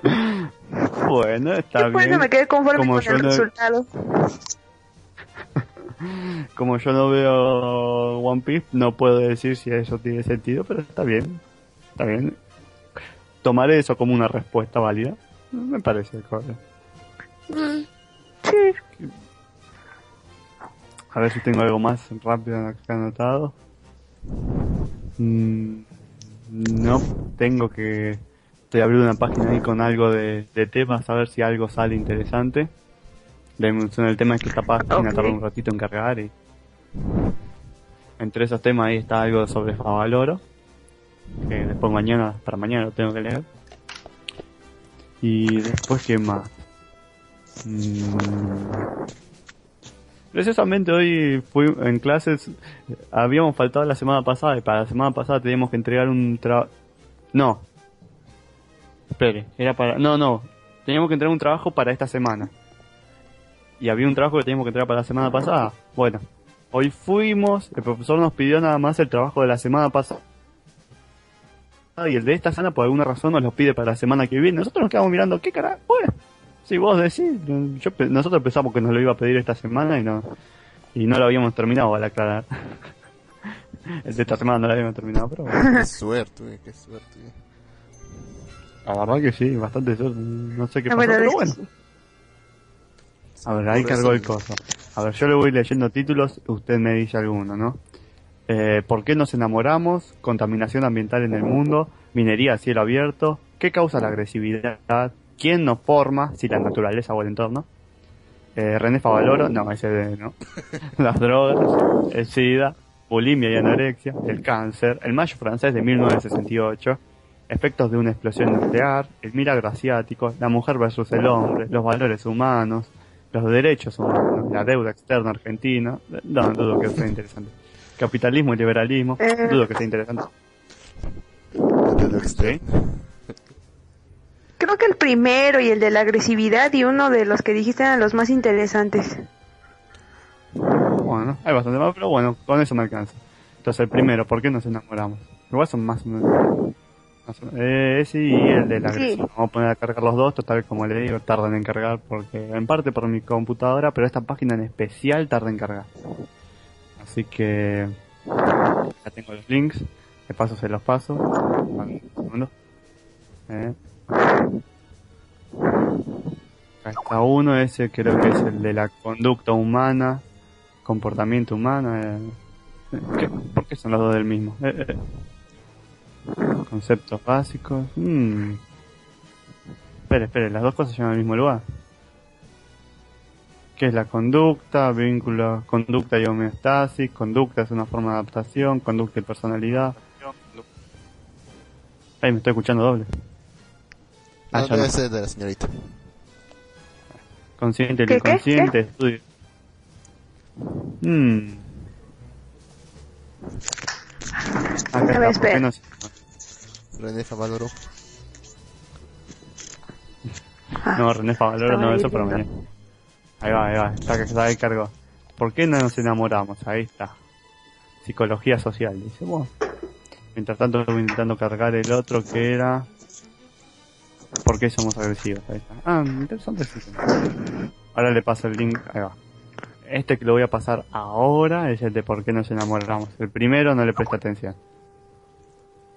Bueno, está bueno, bien. me quedé conforme Como con el no- resultado. Como yo no veo One Piece, no puedo decir si eso tiene sentido, pero está bien. Está bien. Tomaré eso como una respuesta válida. Me parece correcto. Sí. A ver si tengo algo más rápido acá anotado. Mm, no tengo que... Estoy abriendo una página ahí con algo de, de temas, a ver si algo sale interesante. La emoción del tema es que esta página Ok. tarda un ratito en cargar y... Entre esos temas ahí está algo sobre Favaloro. Que después mañana, para mañana lo tengo que leer. Y después, ¿qué más? Mm, Precisamente hoy fui en clases, habíamos faltado la semana pasada y para la semana pasada teníamos que entregar un trabajo... No. Espere, era para... No, no. Teníamos que entregar un trabajo para esta semana. Y había un trabajo que teníamos que entregar para la semana pasada. Bueno, hoy fuimos, el profesor nos pidió nada más el trabajo de la semana pasada. Y el de esta semana por alguna razón nos lo pide para la semana que viene. Nosotros nos quedamos mirando, ¿qué carajo? Bueno, si vos decís, yo, nosotros pensamos que nos lo iba a pedir esta semana y no y no lo habíamos terminado al aclarar. El de esta semana no lo habíamos terminado, pero bueno, Qué suerte, qué suerte. La verdad que sí, bastante suerte, no sé qué Ah, pasó, pero bueno. A ver, ahí Por cargó el coso. A ver, yo le voy leyendo títulos, usted me dice alguno, ¿no? Eh, ¿Por qué nos enamoramos? Contaminación ambiental en el mundo, minería a cielo abierto, ¿qué causa la agresividad? ¿Quién nos forma? Si la naturaleza o el entorno. Eh, René Favaloro, no, ese de, no. Las drogas, el SIDA, bulimia y anorexia, el cáncer, el mayo francés de 1968, efectos de una explosión nuclear, el milagro asiático, la mujer versus el hombre, los valores humanos, los derechos humanos, la deuda externa argentina, no, dudo que sea interesante. Capitalismo y liberalismo, Eh. dudo que sea interesante. Externo. Creo que el primero y el de la agresividad y uno de los que dijiste eran los más interesantes. Bueno, hay bastante más, pero bueno, con eso me alcanza. Entonces, el primero, ¿por qué nos enamoramos? Igual son más o menos. Eh, ese y el de la Sí. agresión. Vamos a poner a cargar los dos, total, como le digo, tardan en cargar, porque en parte por mi computadora, pero esta página en especial tarda en cargar. Así que. Ya tengo los links, de paso se los paso. Vale, un segundo. Eh. Acá está uno, ese creo que es el de la conducta humana, comportamiento humano. eh. ¿Qué? ¿Por qué son los dos del mismo? Eh, Conceptos básicos. Mm. Espere, espere, las dos cosas se llaman al mismo lugar. ¿Qué es la conducta? Vínculo, conducta y homeostasis. Conducta es una forma de adaptación. Conducta y personalidad. Ay, me estoy escuchando doble. Ah, No, no. ser de la señorita. Consciente, el ¿Qué, qué, inconsciente, estudio. Hmm. Acá A ver, está, ¿por qué espera. no se- René Favaloro. No, René Favaloro no, eso viendo. mañana. Ahí va, ahí va, está, está ahí cargo. ¿Por qué no nos enamoramos? Ahí está. Psicología social, dice. Bueno. Mientras tanto estoy intentando cargar el otro que era... ¿Por qué somos agresivos? Ahí está. Ah, interesante. sí. Ahora le paso el link. Ahí va. Este que lo voy a pasar ahora es el de por qué nos enamoramos. El primero no le presta atención.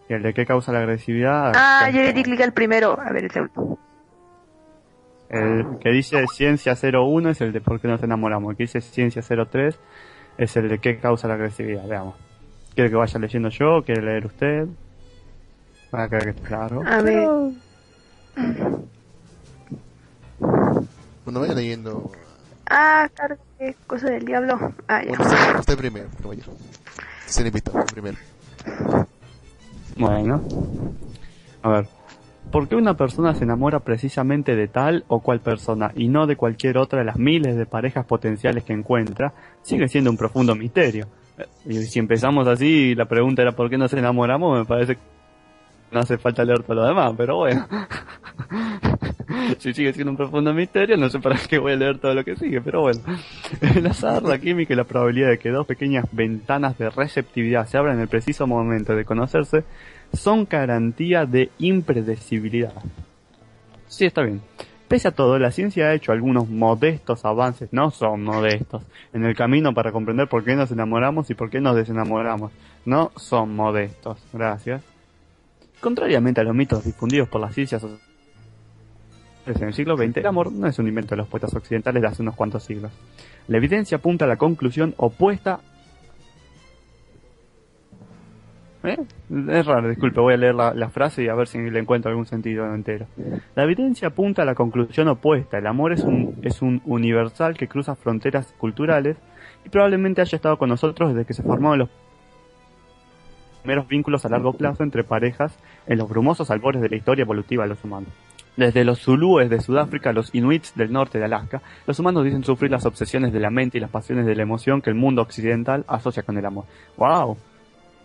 Y el de qué causa la agresividad... Ah, yo le di clic al primero. A ver, el segundo. El que dice Ciencia 01 es el de por qué nos enamoramos. El que dice Ciencia 03 es el de qué causa la agresividad. Veamos. ¿Quiere que vaya leyendo yo? ¿Quiere leer usted? Van a creer que está claro. A ver. Bueno, vaya leyendo. Ah, claro, qué cosa del diablo. Ah, ya. Bueno, usted, usted primero, caballero. Se le invitó, primero. Bueno. A ver. ¿Por qué una persona se enamora precisamente de tal o cual persona y no de cualquier otra de las miles de parejas potenciales que encuentra? Sigue siendo un profundo misterio. Eh, Y si empezamos así, la pregunta era ¿por qué nos enamoramos? Me parece no hace falta leer todo lo demás, pero bueno. si sigue siendo un profundo misterio, no sé para qué voy a leer todo lo que sigue, pero bueno. El azar, la química y la probabilidad de que dos pequeñas ventanas de receptividad se abran en el preciso momento de conocerse son garantía de impredecibilidad. Sí, está bien. Pese a todo, la ciencia ha hecho algunos modestos avances, no son modestos, en el camino para comprender por qué nos enamoramos y por qué nos desenamoramos. No son modestos. Gracias. Contrariamente a los mitos difundidos por las ciencias en el siglo XX, el amor no es un invento de los poetas occidentales de hace unos cuantos siglos. La evidencia apunta a la conclusión opuesta. ¿Eh? Es raro, disculpe, voy a leer la, la frase y a ver si le encuentro algún sentido entero. La evidencia apunta a la conclusión opuesta. El amor es un, es un universal que cruza fronteras culturales y probablemente haya estado con nosotros desde que se formaron los primeros vínculos a largo plazo entre parejas en los brumosos albores de la historia evolutiva de los humanos. Desde los zulúes de Sudáfrica a los inuits del norte de Alaska, los humanos dicen sufrir las obsesiones de la mente y las pasiones de la emoción que el mundo occidental asocia con el amor. ¡Wow!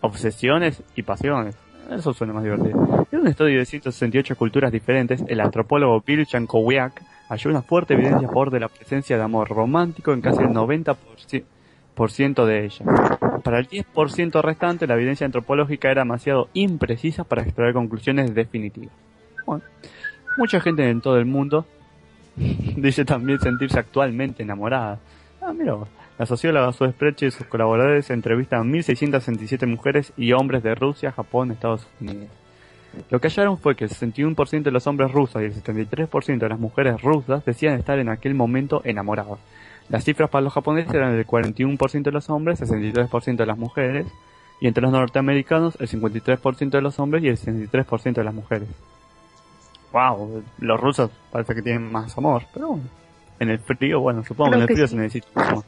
Obsesiones y pasiones. Eso suena más divertido. En un estudio de 168 culturas diferentes, el antropólogo Bill Chankowiak halló una fuerte evidencia a favor de la presencia de amor romántico en casi el 90% de ellas. Para el 10% restante, la evidencia antropológica era demasiado imprecisa para extraer conclusiones definitivas. Bueno, mucha gente en todo el mundo dice también sentirse actualmente enamorada. Ah, mira. La socióloga Sue Spreche y sus colaboradores entrevistan a 1.667 mujeres y hombres de Rusia, Japón, Estados Unidos. Lo que hallaron fue que el 61% de los hombres rusos y el 73% de las mujeres rusas decían estar en aquel momento enamorados. Las cifras para los japoneses eran del 41% de los hombres, 63% de las mujeres, y entre los norteamericanos el 53% de los hombres y el 63% de las mujeres. Wow, los rusos parece que tienen más amor, pero bueno. En el frío, bueno, supongo que en Creo el frío sí. se necesita más amor.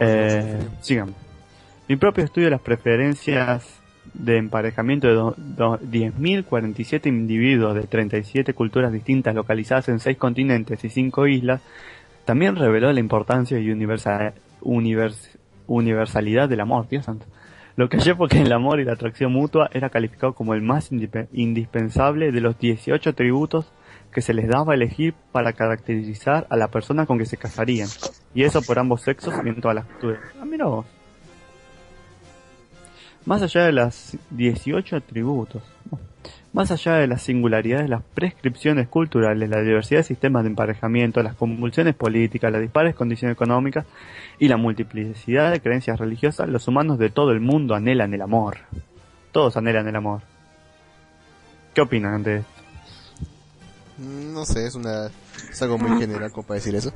Eh, sigamos. Mi propio estudio de las preferencias de emparejamiento de do- do- 10.047 individuos de 37 culturas distintas localizadas en 6 continentes y 5 islas también reveló la importancia y universa- univers- universalidad del amor, Dios santo. Lo que hallé fue que el amor y la atracción mutua era calificado como el más indispensable de los 18 atributos que se les daba a elegir para caracterizar a la persona con que se casarían. Y eso por ambos sexos y en todas las culturas. Ah, mira vos. Más allá de las 18 atributos, más allá de las singularidades, las prescripciones culturales, la diversidad de sistemas de emparejamiento, las convulsiones políticas, las dispares condiciones económicas y la multiplicidad de creencias religiosas, los humanos de todo el mundo anhelan el amor. Todos anhelan el amor. ¿Qué opinan de esto? No sé, es una es algo muy general como para decir eso.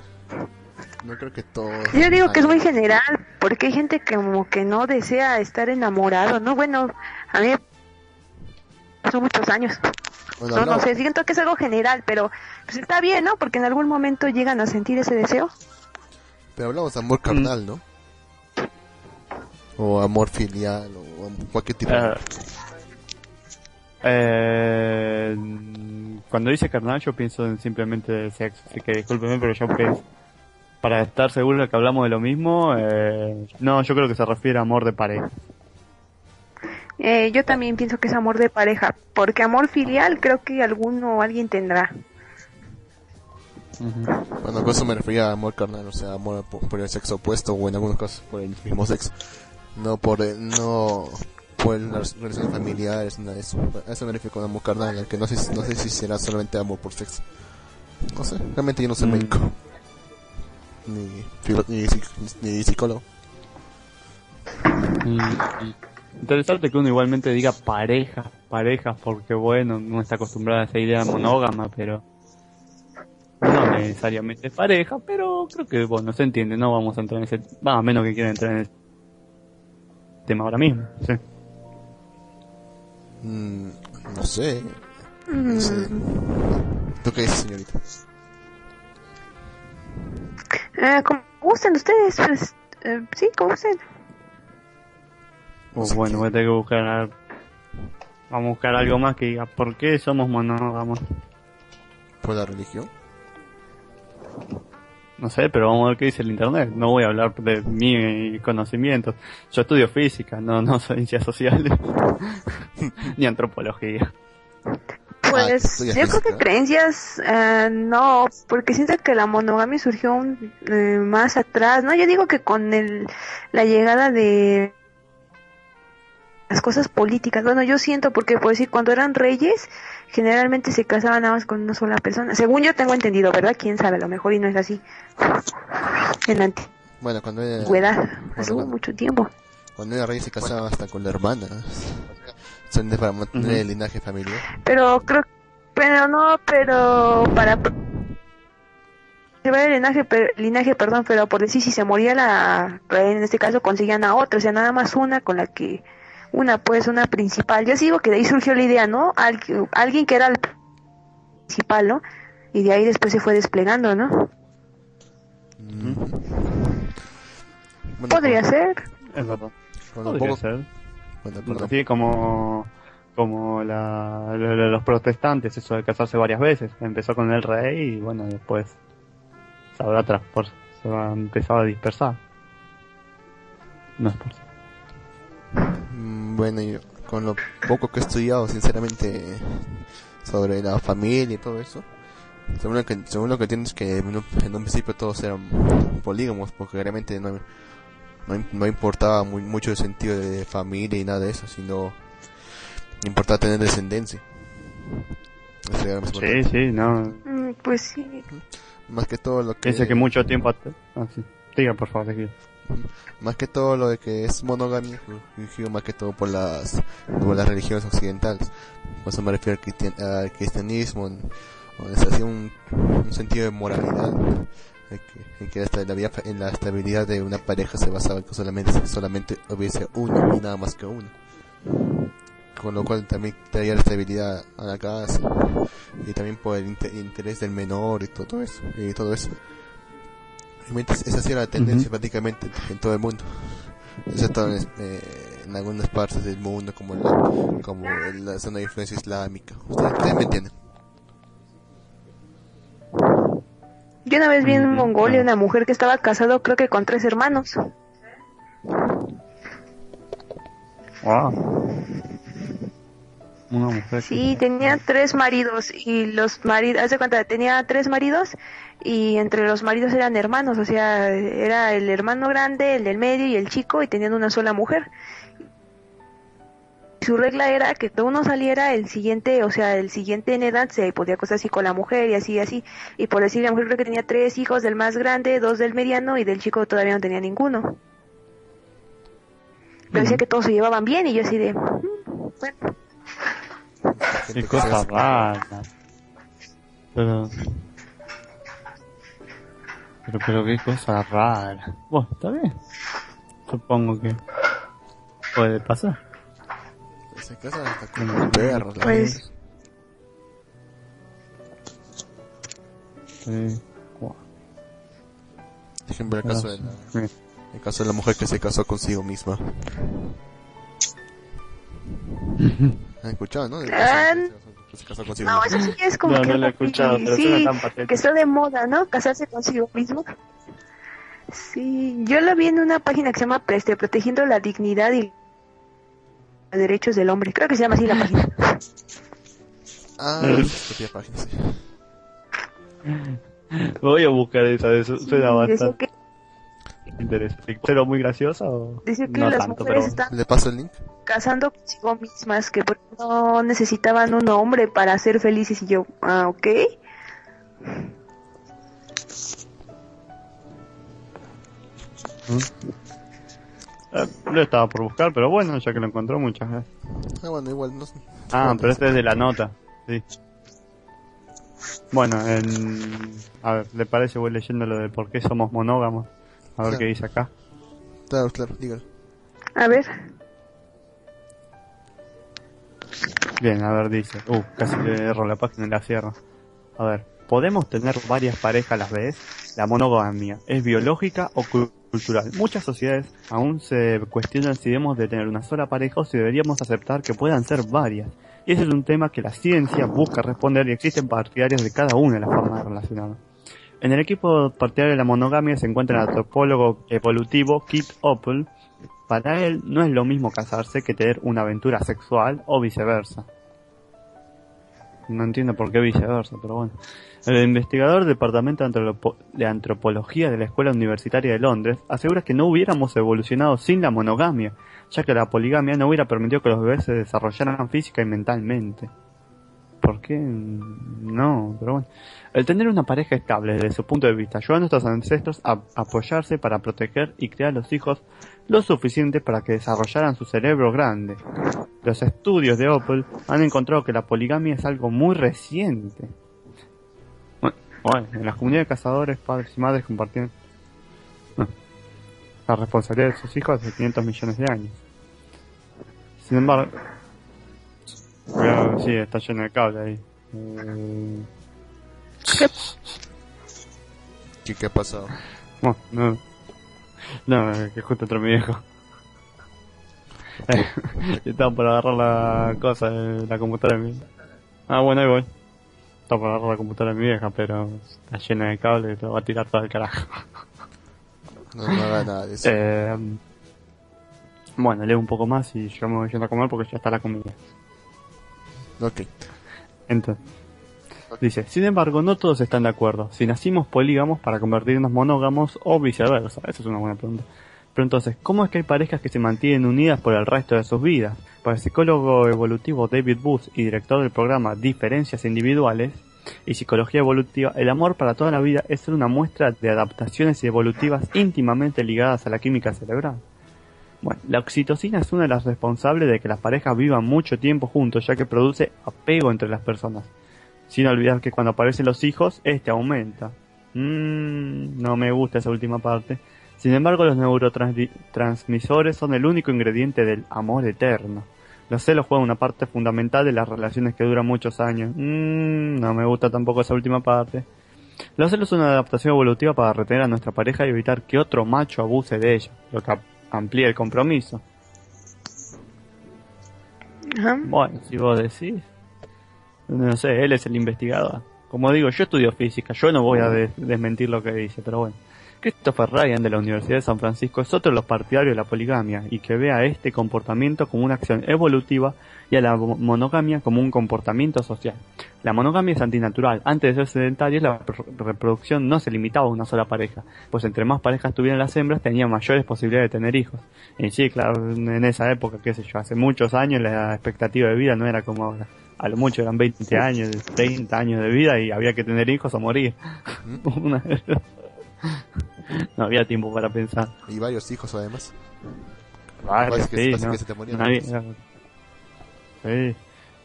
No creo que todos. Yo digo que es muy general, porque hay gente que como que no desea estar enamorado, ¿no? Bueno, a mí son muchos años. Bueno, no, no no. sé, siento que es algo general, pero pues está bien, ¿no? Porque en algún momento llegan a sentir ese deseo. Pero hablamos de amor carnal, ¿no? O amor filial, o cualquier tipo. Eh, eh, cuando dice carnal yo pienso en simplemente sexo, así que discúlpeme, pero yo pienso, para estar seguro de que hablamos de lo mismo, eh, no, yo creo que se refiere a amor de pareja. Eh, yo también pienso que es amor de pareja, porque amor filial creo que alguno o alguien tendrá. Bueno, con eso me refería a amor carnal, o sea, amor por, por el sexo opuesto o en algunos casos por el mismo sexo. No por el- no por las relaciones familiares, nada de eso. A eso me refiero con amor carnal, al que no sé, si- no sé si será solamente amor por sexo. No sé, realmente yo no soy Mm. médico. Ni, ni, ni psicólogo. Mm, Interesante que uno igualmente diga pareja, parejas, porque bueno, no está acostumbrado a esa idea monógama, pero no necesariamente es pareja, pero creo que bueno, se entiende, no vamos a entrar en ese, va, a menos que quieran entrar en ese tema ahora mismo, sí. Mm, no sé. Mm, No sé. ¿Tú qué dices, señorita? Eh, como gusten ustedes, pues, eh, sí, como gusten. Así bueno, voy a tener que buscar, vamos a buscar algo más que diga, ¿por qué somos monógamos? ¿Por la religión? No sé, pero vamos a ver qué dice el internet. No voy a hablar de mi conocimientos. Yo estudio física, no, no ciencias sociales. Ni antropología. Pues estudias yo creo que creencias, eh, no, porque siento que la monogamia surgió un- eh, más atrás, ¿no? Yo digo que con el, la llegada de las cosas políticas, bueno, yo siento porque, por decir, cuando eran reyes, generalmente se casaban nada más con una sola persona. Según yo tengo entendido, ¿verdad? Quién sabe, a lo mejor y no es así. En la Bueno, cuando era, antigüedad, hace bueno. mucho tiempo. cuando era rey se casaba hasta con la hermana. Son de- para mantener Ujú. el linaje familiar. Pero creo, pero no, pero para llevar el linaje, per- linaje, perdón, pero por decir si se moría la, en este caso conseguían a otra, o sea, nada más una con la que, una pues, una principal. Yo sí digo que de ahí surgió la idea, ¿no? Al- alguien que era el principal, ¿no? Y de ahí después se fue desplegando, ¿no? Mm. Bueno, Podría con- ser. Es verdad. Podría poco- ser. Como, como la, lo- lo- los protestantes, eso de casarse varias veces. Empezó con el rey y bueno, después se habrá se va a empezar a dispersar. No es por. Mm, Bueno, yo con lo poco que he estudiado, sinceramente, sobre la familia y todo eso, según lo que, según lo que entiendo es que en un, en un principio todos eran polígamos, porque realmente no, no, no importaba muy, mucho el sentido de familia y nada de eso, sino importaba tener descendencia. Eso era lo más Sí, importante. sí, no. Mm, Pues sí. Más que todo lo que... Piensa que mucho tiempo. Ah, sí. Diga, por favor. Más que todo lo de que es monogamia, más que todo por las, por las religiones occidentales. Por eso me refiero al, cristian- al cristianismo, en- donde se hacía un, un sentido de moralidad, en que, la, vida- en la estabilidad de una pareja se basaba en que solamente, solamente hubiese uno y nada más que uno. Con lo cual también traía la estabilidad a la casa y también por el inte- interés del menor y todo eso. Y todo eso. Realmente esa ha sido la tendencia prácticamente en todo el mundo. Excepto en, eh, en algunas partes del mundo como la, como la zona de influencia islámica. Ustedes, ustedes me entienden. Yo una vez vi en Ujú, Mongolia claro. una mujer que estaba casado creo que con tres hermanos. Wow. Una mujer. Sí, tenía tres maridos y los maridos, haz de cuenta, tenía tres maridos y entre los maridos eran hermanos, o sea, era el hermano grande, el del medio y el chico y tenían una sola mujer. Su regla era que todo uno saliera el siguiente, o sea, el siguiente en edad se podía acostar así con la mujer y así y así. Y por decir, la mujer creo que tenía tres hijos, del más grande, dos del mediano y del chico todavía no tenía ninguno. Pero decía que todos se llevaban bien y yo así de, "Mm, bueno. Qué que cosa rara. Pero. Pero, pero qué cosa rara. Bueno, está bien. Supongo que puede pasar. Se casan hasta con los perros. Pues. Sí. Dejen ver el caso, de la, el caso de la mujer que se casó consigo misma. ¿Han escuchado, no? Ah, no, eso sí es como no, que, no lo he escuchado, pero sí, que está de moda, ¿no? Casarse consigo mismo. Sí, yo lo vi en una página que se llama Preste, Protegiendo la Dignidad y Derechos del Hombre. Creo que se llama así la página. Ah, Mm. su propia página, sí. Voy a buscar esa, eso suena bastante que, interesante. ¿Pero muy graciosa o decía que no las tanto? mujeres Pero están ¿Le paso el link? casando consigo mismas, que porque no necesitaban un hombre para ser felices. Y yo, ah, ok. Eh, lo estaba por buscar, pero bueno, ya que lo encontró muchas veces. Ah, bueno, igual, no Ah, pero este es de la nota, sí. Bueno, en... a ver, ¿le parece? Voy leyendo lo de por qué somos monógamos. A ver Claro. qué dice acá. Claro, claro, dígalo. A ver. Bien, a ver, dice. Uh, casi le erro la página y la cierro. A ver, ¿podemos tener varias parejas a la vez? La monogamia, ¿es biológica o Muchas sociedades aún se cuestionan si debemos de tener una sola pareja o si deberíamos aceptar que puedan ser varias. Y ese es un tema que la ciencia busca responder y existen partidarios de cada una de las formas de. En el equipo partidario de la monogamia se encuentra el antropólogo evolutivo Kit Oppel. Para él no es lo mismo casarse que tener una aventura sexual o viceversa. No entiendo por qué viceversa, pero bueno. El investigador del Departamento de, Antropo- de Antropología de la Escuela Universitaria de Londres asegura que no hubiéramos evolucionado sin la monogamia, ya que la poligamia no hubiera permitido que los bebés se desarrollaran física y mentalmente. ¿Por qué? No, pero bueno. El tener una pareja estable desde su punto de vista ayuda a nuestros ancestros a apoyarse para proteger y crear los hijos lo suficiente para que desarrollaran su cerebro grande. Los estudios de Opel han encontrado que la poligamia es algo muy reciente. Bueno, en las comunidades de cazadores, padres y madres compartían no, la responsabilidad de sus hijos hace 500 millones de años. Sin embargo, sí, está lleno de cable ahí. Eh, ¿Qué, qué ha pasado? Bueno, no. No, que justo entró mi viejo. Estaba por agarrar la cosa de la computadora Ah, bueno, ahí voy. Estaba por agarrar la computadora de mi vieja, pero está llena de cables te va a tirar todo el carajo. No, no haga nada de eso. Eh, bueno, leo un poco más y yo me voy yendo a comer porque ya está la comida. Ok. Entonces, dice, sin embargo, no todos están de acuerdo. Si nacimos polígamos para convertirnos monógamos o viceversa. Esa es una buena pregunta. Pero entonces, ¿cómo es que hay parejas que se mantienen unidas por el resto de sus vidas? Para el psicólogo evolutivo David Booth y director del programa Diferencias Individuales y Psicología Evolutiva, el amor para toda la vida es una muestra de adaptaciones evolutivas íntimamente ligadas a la química cerebral. Bueno, la oxitocina es una de las responsables de que las parejas vivan mucho tiempo juntos, ya que produce apego entre las personas. Sin olvidar que cuando aparecen los hijos, este aumenta. Mmm, no me gusta esa última parte. Sin embargo, los neurotransmisores son el único ingrediente del amor eterno. Los celos juegan una parte fundamental de las relaciones que duran muchos años. Mmm, no me gusta tampoco esa última parte. Los celos son una adaptación evolutiva para retener a nuestra pareja y evitar que otro macho abuse de ella, lo que amplía el compromiso. Ajá. Bueno, si vos decís. No sé, él es el investigador. Como digo, yo estudio física, yo no voy a des- desmentir lo que dice, pero bueno. Christopher Ryan de la Universidad de San Francisco es otro de los partidarios de la poligamia y que ve a este comportamiento como una acción evolutiva y a la mo- monogamia como un comportamiento social. La monogamia es antinatural. Antes de ser sedentaria, la pro- reproducción no se limitaba a una sola pareja, pues entre más parejas tuvieran las hembras, tenían mayores posibilidades de tener hijos. Y sí, claro, en esa época, qué sé yo, hace muchos años la expectativa de vida no era como ahora. A lo mucho eran 20 años, 30 años de vida y había que tener hijos o morir. Una- no había tiempo para pensar. Y varios hijos además. Que- no, que se te morían no había, sí,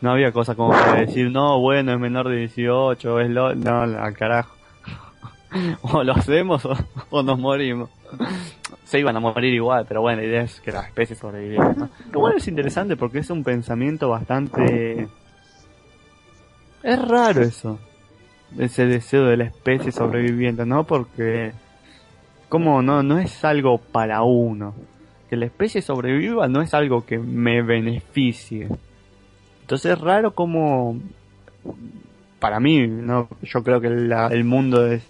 no había cosa como para decir, no, bueno, es menor de 18, es lo... No, al carajo. O lo hacemos o, o nos morimos. Se iban a morir igual, pero bueno, la idea es que la especie sobreviviera. ¿no? Igual es interesante porque es un pensamiento bastante... Es raro eso. Ese deseo de la especie sobreviviente, ¿no? Porque como no no es algo para uno. Que la especie sobreviva no es algo que me beneficie. Entonces es raro como para mí, no, yo creo que la- el mundo es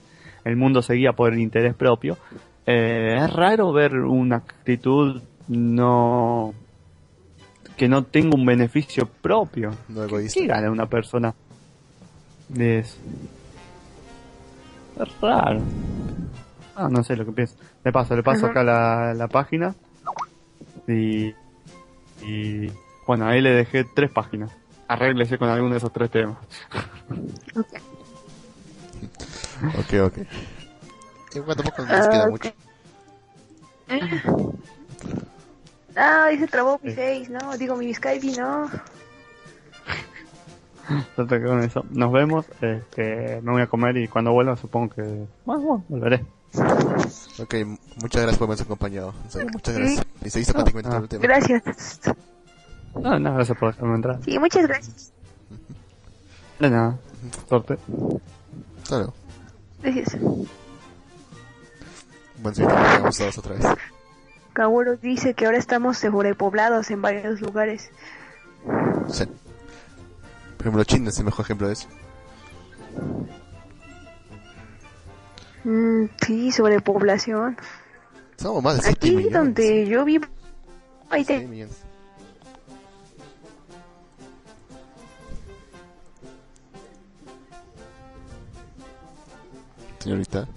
el mundo se guía por el interés propio. Eh, es raro ver una actitud no que no tenga un beneficio propio. No ¿Qué, qué gana una persona de eso? Es raro. Ah, no sé lo que pienso. Le paso, le paso Ajá. acá la, la página. Y, y bueno, ahí le dejé tres páginas. Arréglese con alguno de esos tres temas. Ok, ok. Igual tampoco nos queda Ah, mucho. Ah, dice trabó mi face, no, digo mi Skype, no. Con eso. Nos vemos. Este, me voy a comer y cuando vuelva supongo que... Bueno, bueno, volveré. Ok, muchas gracias por habernos acompañado. En serio, muchas gracias. Y seguiste prácticamente Ah. todo el tema. Gracias. No, no, gracias por dejarme entrar. Sí, muchas gracias. De nada. Suerte. Hasta luego. Gracias. Bueno, sí, vamos todos otra vez. Kaworu dice que ahora estamos sobrepoblados en varios lugares. Sí. Por ejemplo, China es el mejor ejemplo de eso. Mm, sí, sobrepoblación. Somos más de 7 Aquí millones. donde yo vivo, hay Sí, te- millones. Señorita.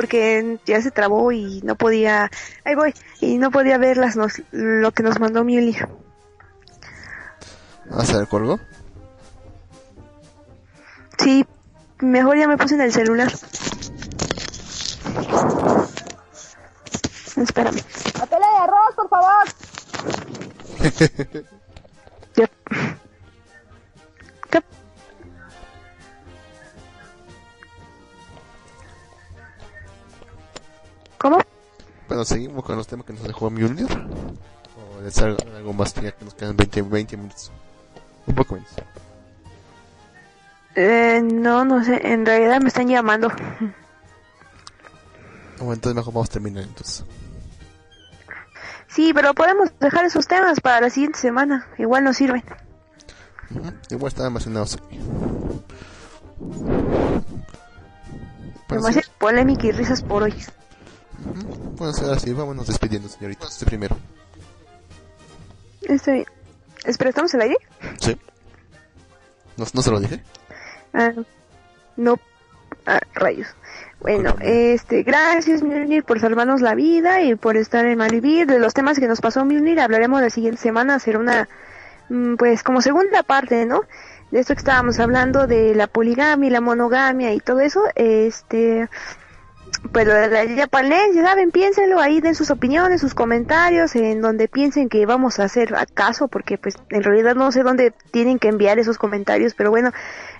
Porque ya se trabó y no podía, ahí voy, y no podía ver las nos- lo que nos mandó Mjolnir. ¿Vas a el colgo? Sí, mejor ya me puse en el celular. Espérame. ¡Papel de arroz, por favor! Ya. ¿Cómo? Bueno, seguimos con los temas que nos dejó Mjolnir. O hacer algo más, ya que nos quedan 20, 20 minutos. Un poco menos. Eh, no, no sé, en realidad me están llamando. Bueno, entonces mejor vamos a terminar entonces. Sí, pero podemos dejar esos temas para la siguiente semana. Igual nos sirven. Igual están almacenados aquí. Demasiada polémica y risas por hoy. Bueno, ahora sí, vámonos despidiendo, señorita. Usted primero. Está bien. Espera, ¿estamos al aire? Sí. ¿No, no se lo dije? Ah, no. Ah, rayos. Bueno, Discúlpame. este, gracias Mjolnir por salvarnos la vida y por estar en Malvivir. De los temas que nos pasó Mjolnir hablaremos la siguiente semana, hacer una, mm, pues como segunda parte, ¿no? De esto que estábamos hablando de la poligamia y la monogamia y todo eso, este, pero la ya panel, ya saben, piénsenlo ahí, den sus opiniones, sus comentarios, en donde piensen que vamos a hacer acaso, porque pues en realidad no sé dónde tienen que enviar esos comentarios, pero bueno,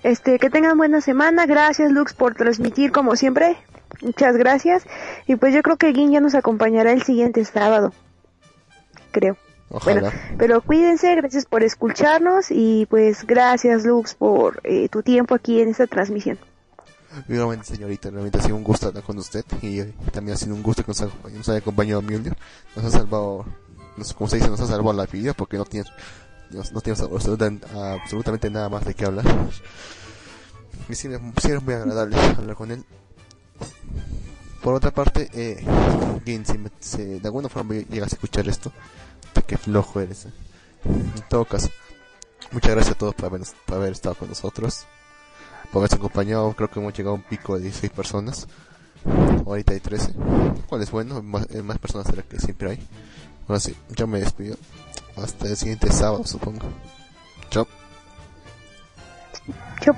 este, que tengan buena semana, gracias Lux por transmitir como siempre, muchas gracias, y pues yo creo que Gin ya nos acompañará el siguiente sábado, creo. Ojalá. Bueno, pero cuídense, gracias por escucharnos y pues gracias Lux por eh, tu tiempo aquí en esta transmisión. Igualmente, señorita, realmente ha sido un gusto hablar con usted y eh, también ha sido un gusto que nos, nos haya acompañado Mjolnir. Nos ha salvado, nos- como se dice, nos ha salvado la vida porque no tiene, no, tienes absolutamente, nada más de qué hablar. Y sí, sí era muy agradable hablar con él. Por otra parte, eh, Gin, si, me- si de alguna forma llegas a escuchar esto, qué flojo eres. eh. En todo caso, muchas gracias a todos por haber, por haber estado con nosotros podcast acompañado, creo que hemos llegado a un pico de 16 personas. Ahorita hay 13, cual es bueno, más, personas de que siempre hay. Ahora sí, yo me despido. Hasta el siguiente sábado, supongo. Chao. Chao.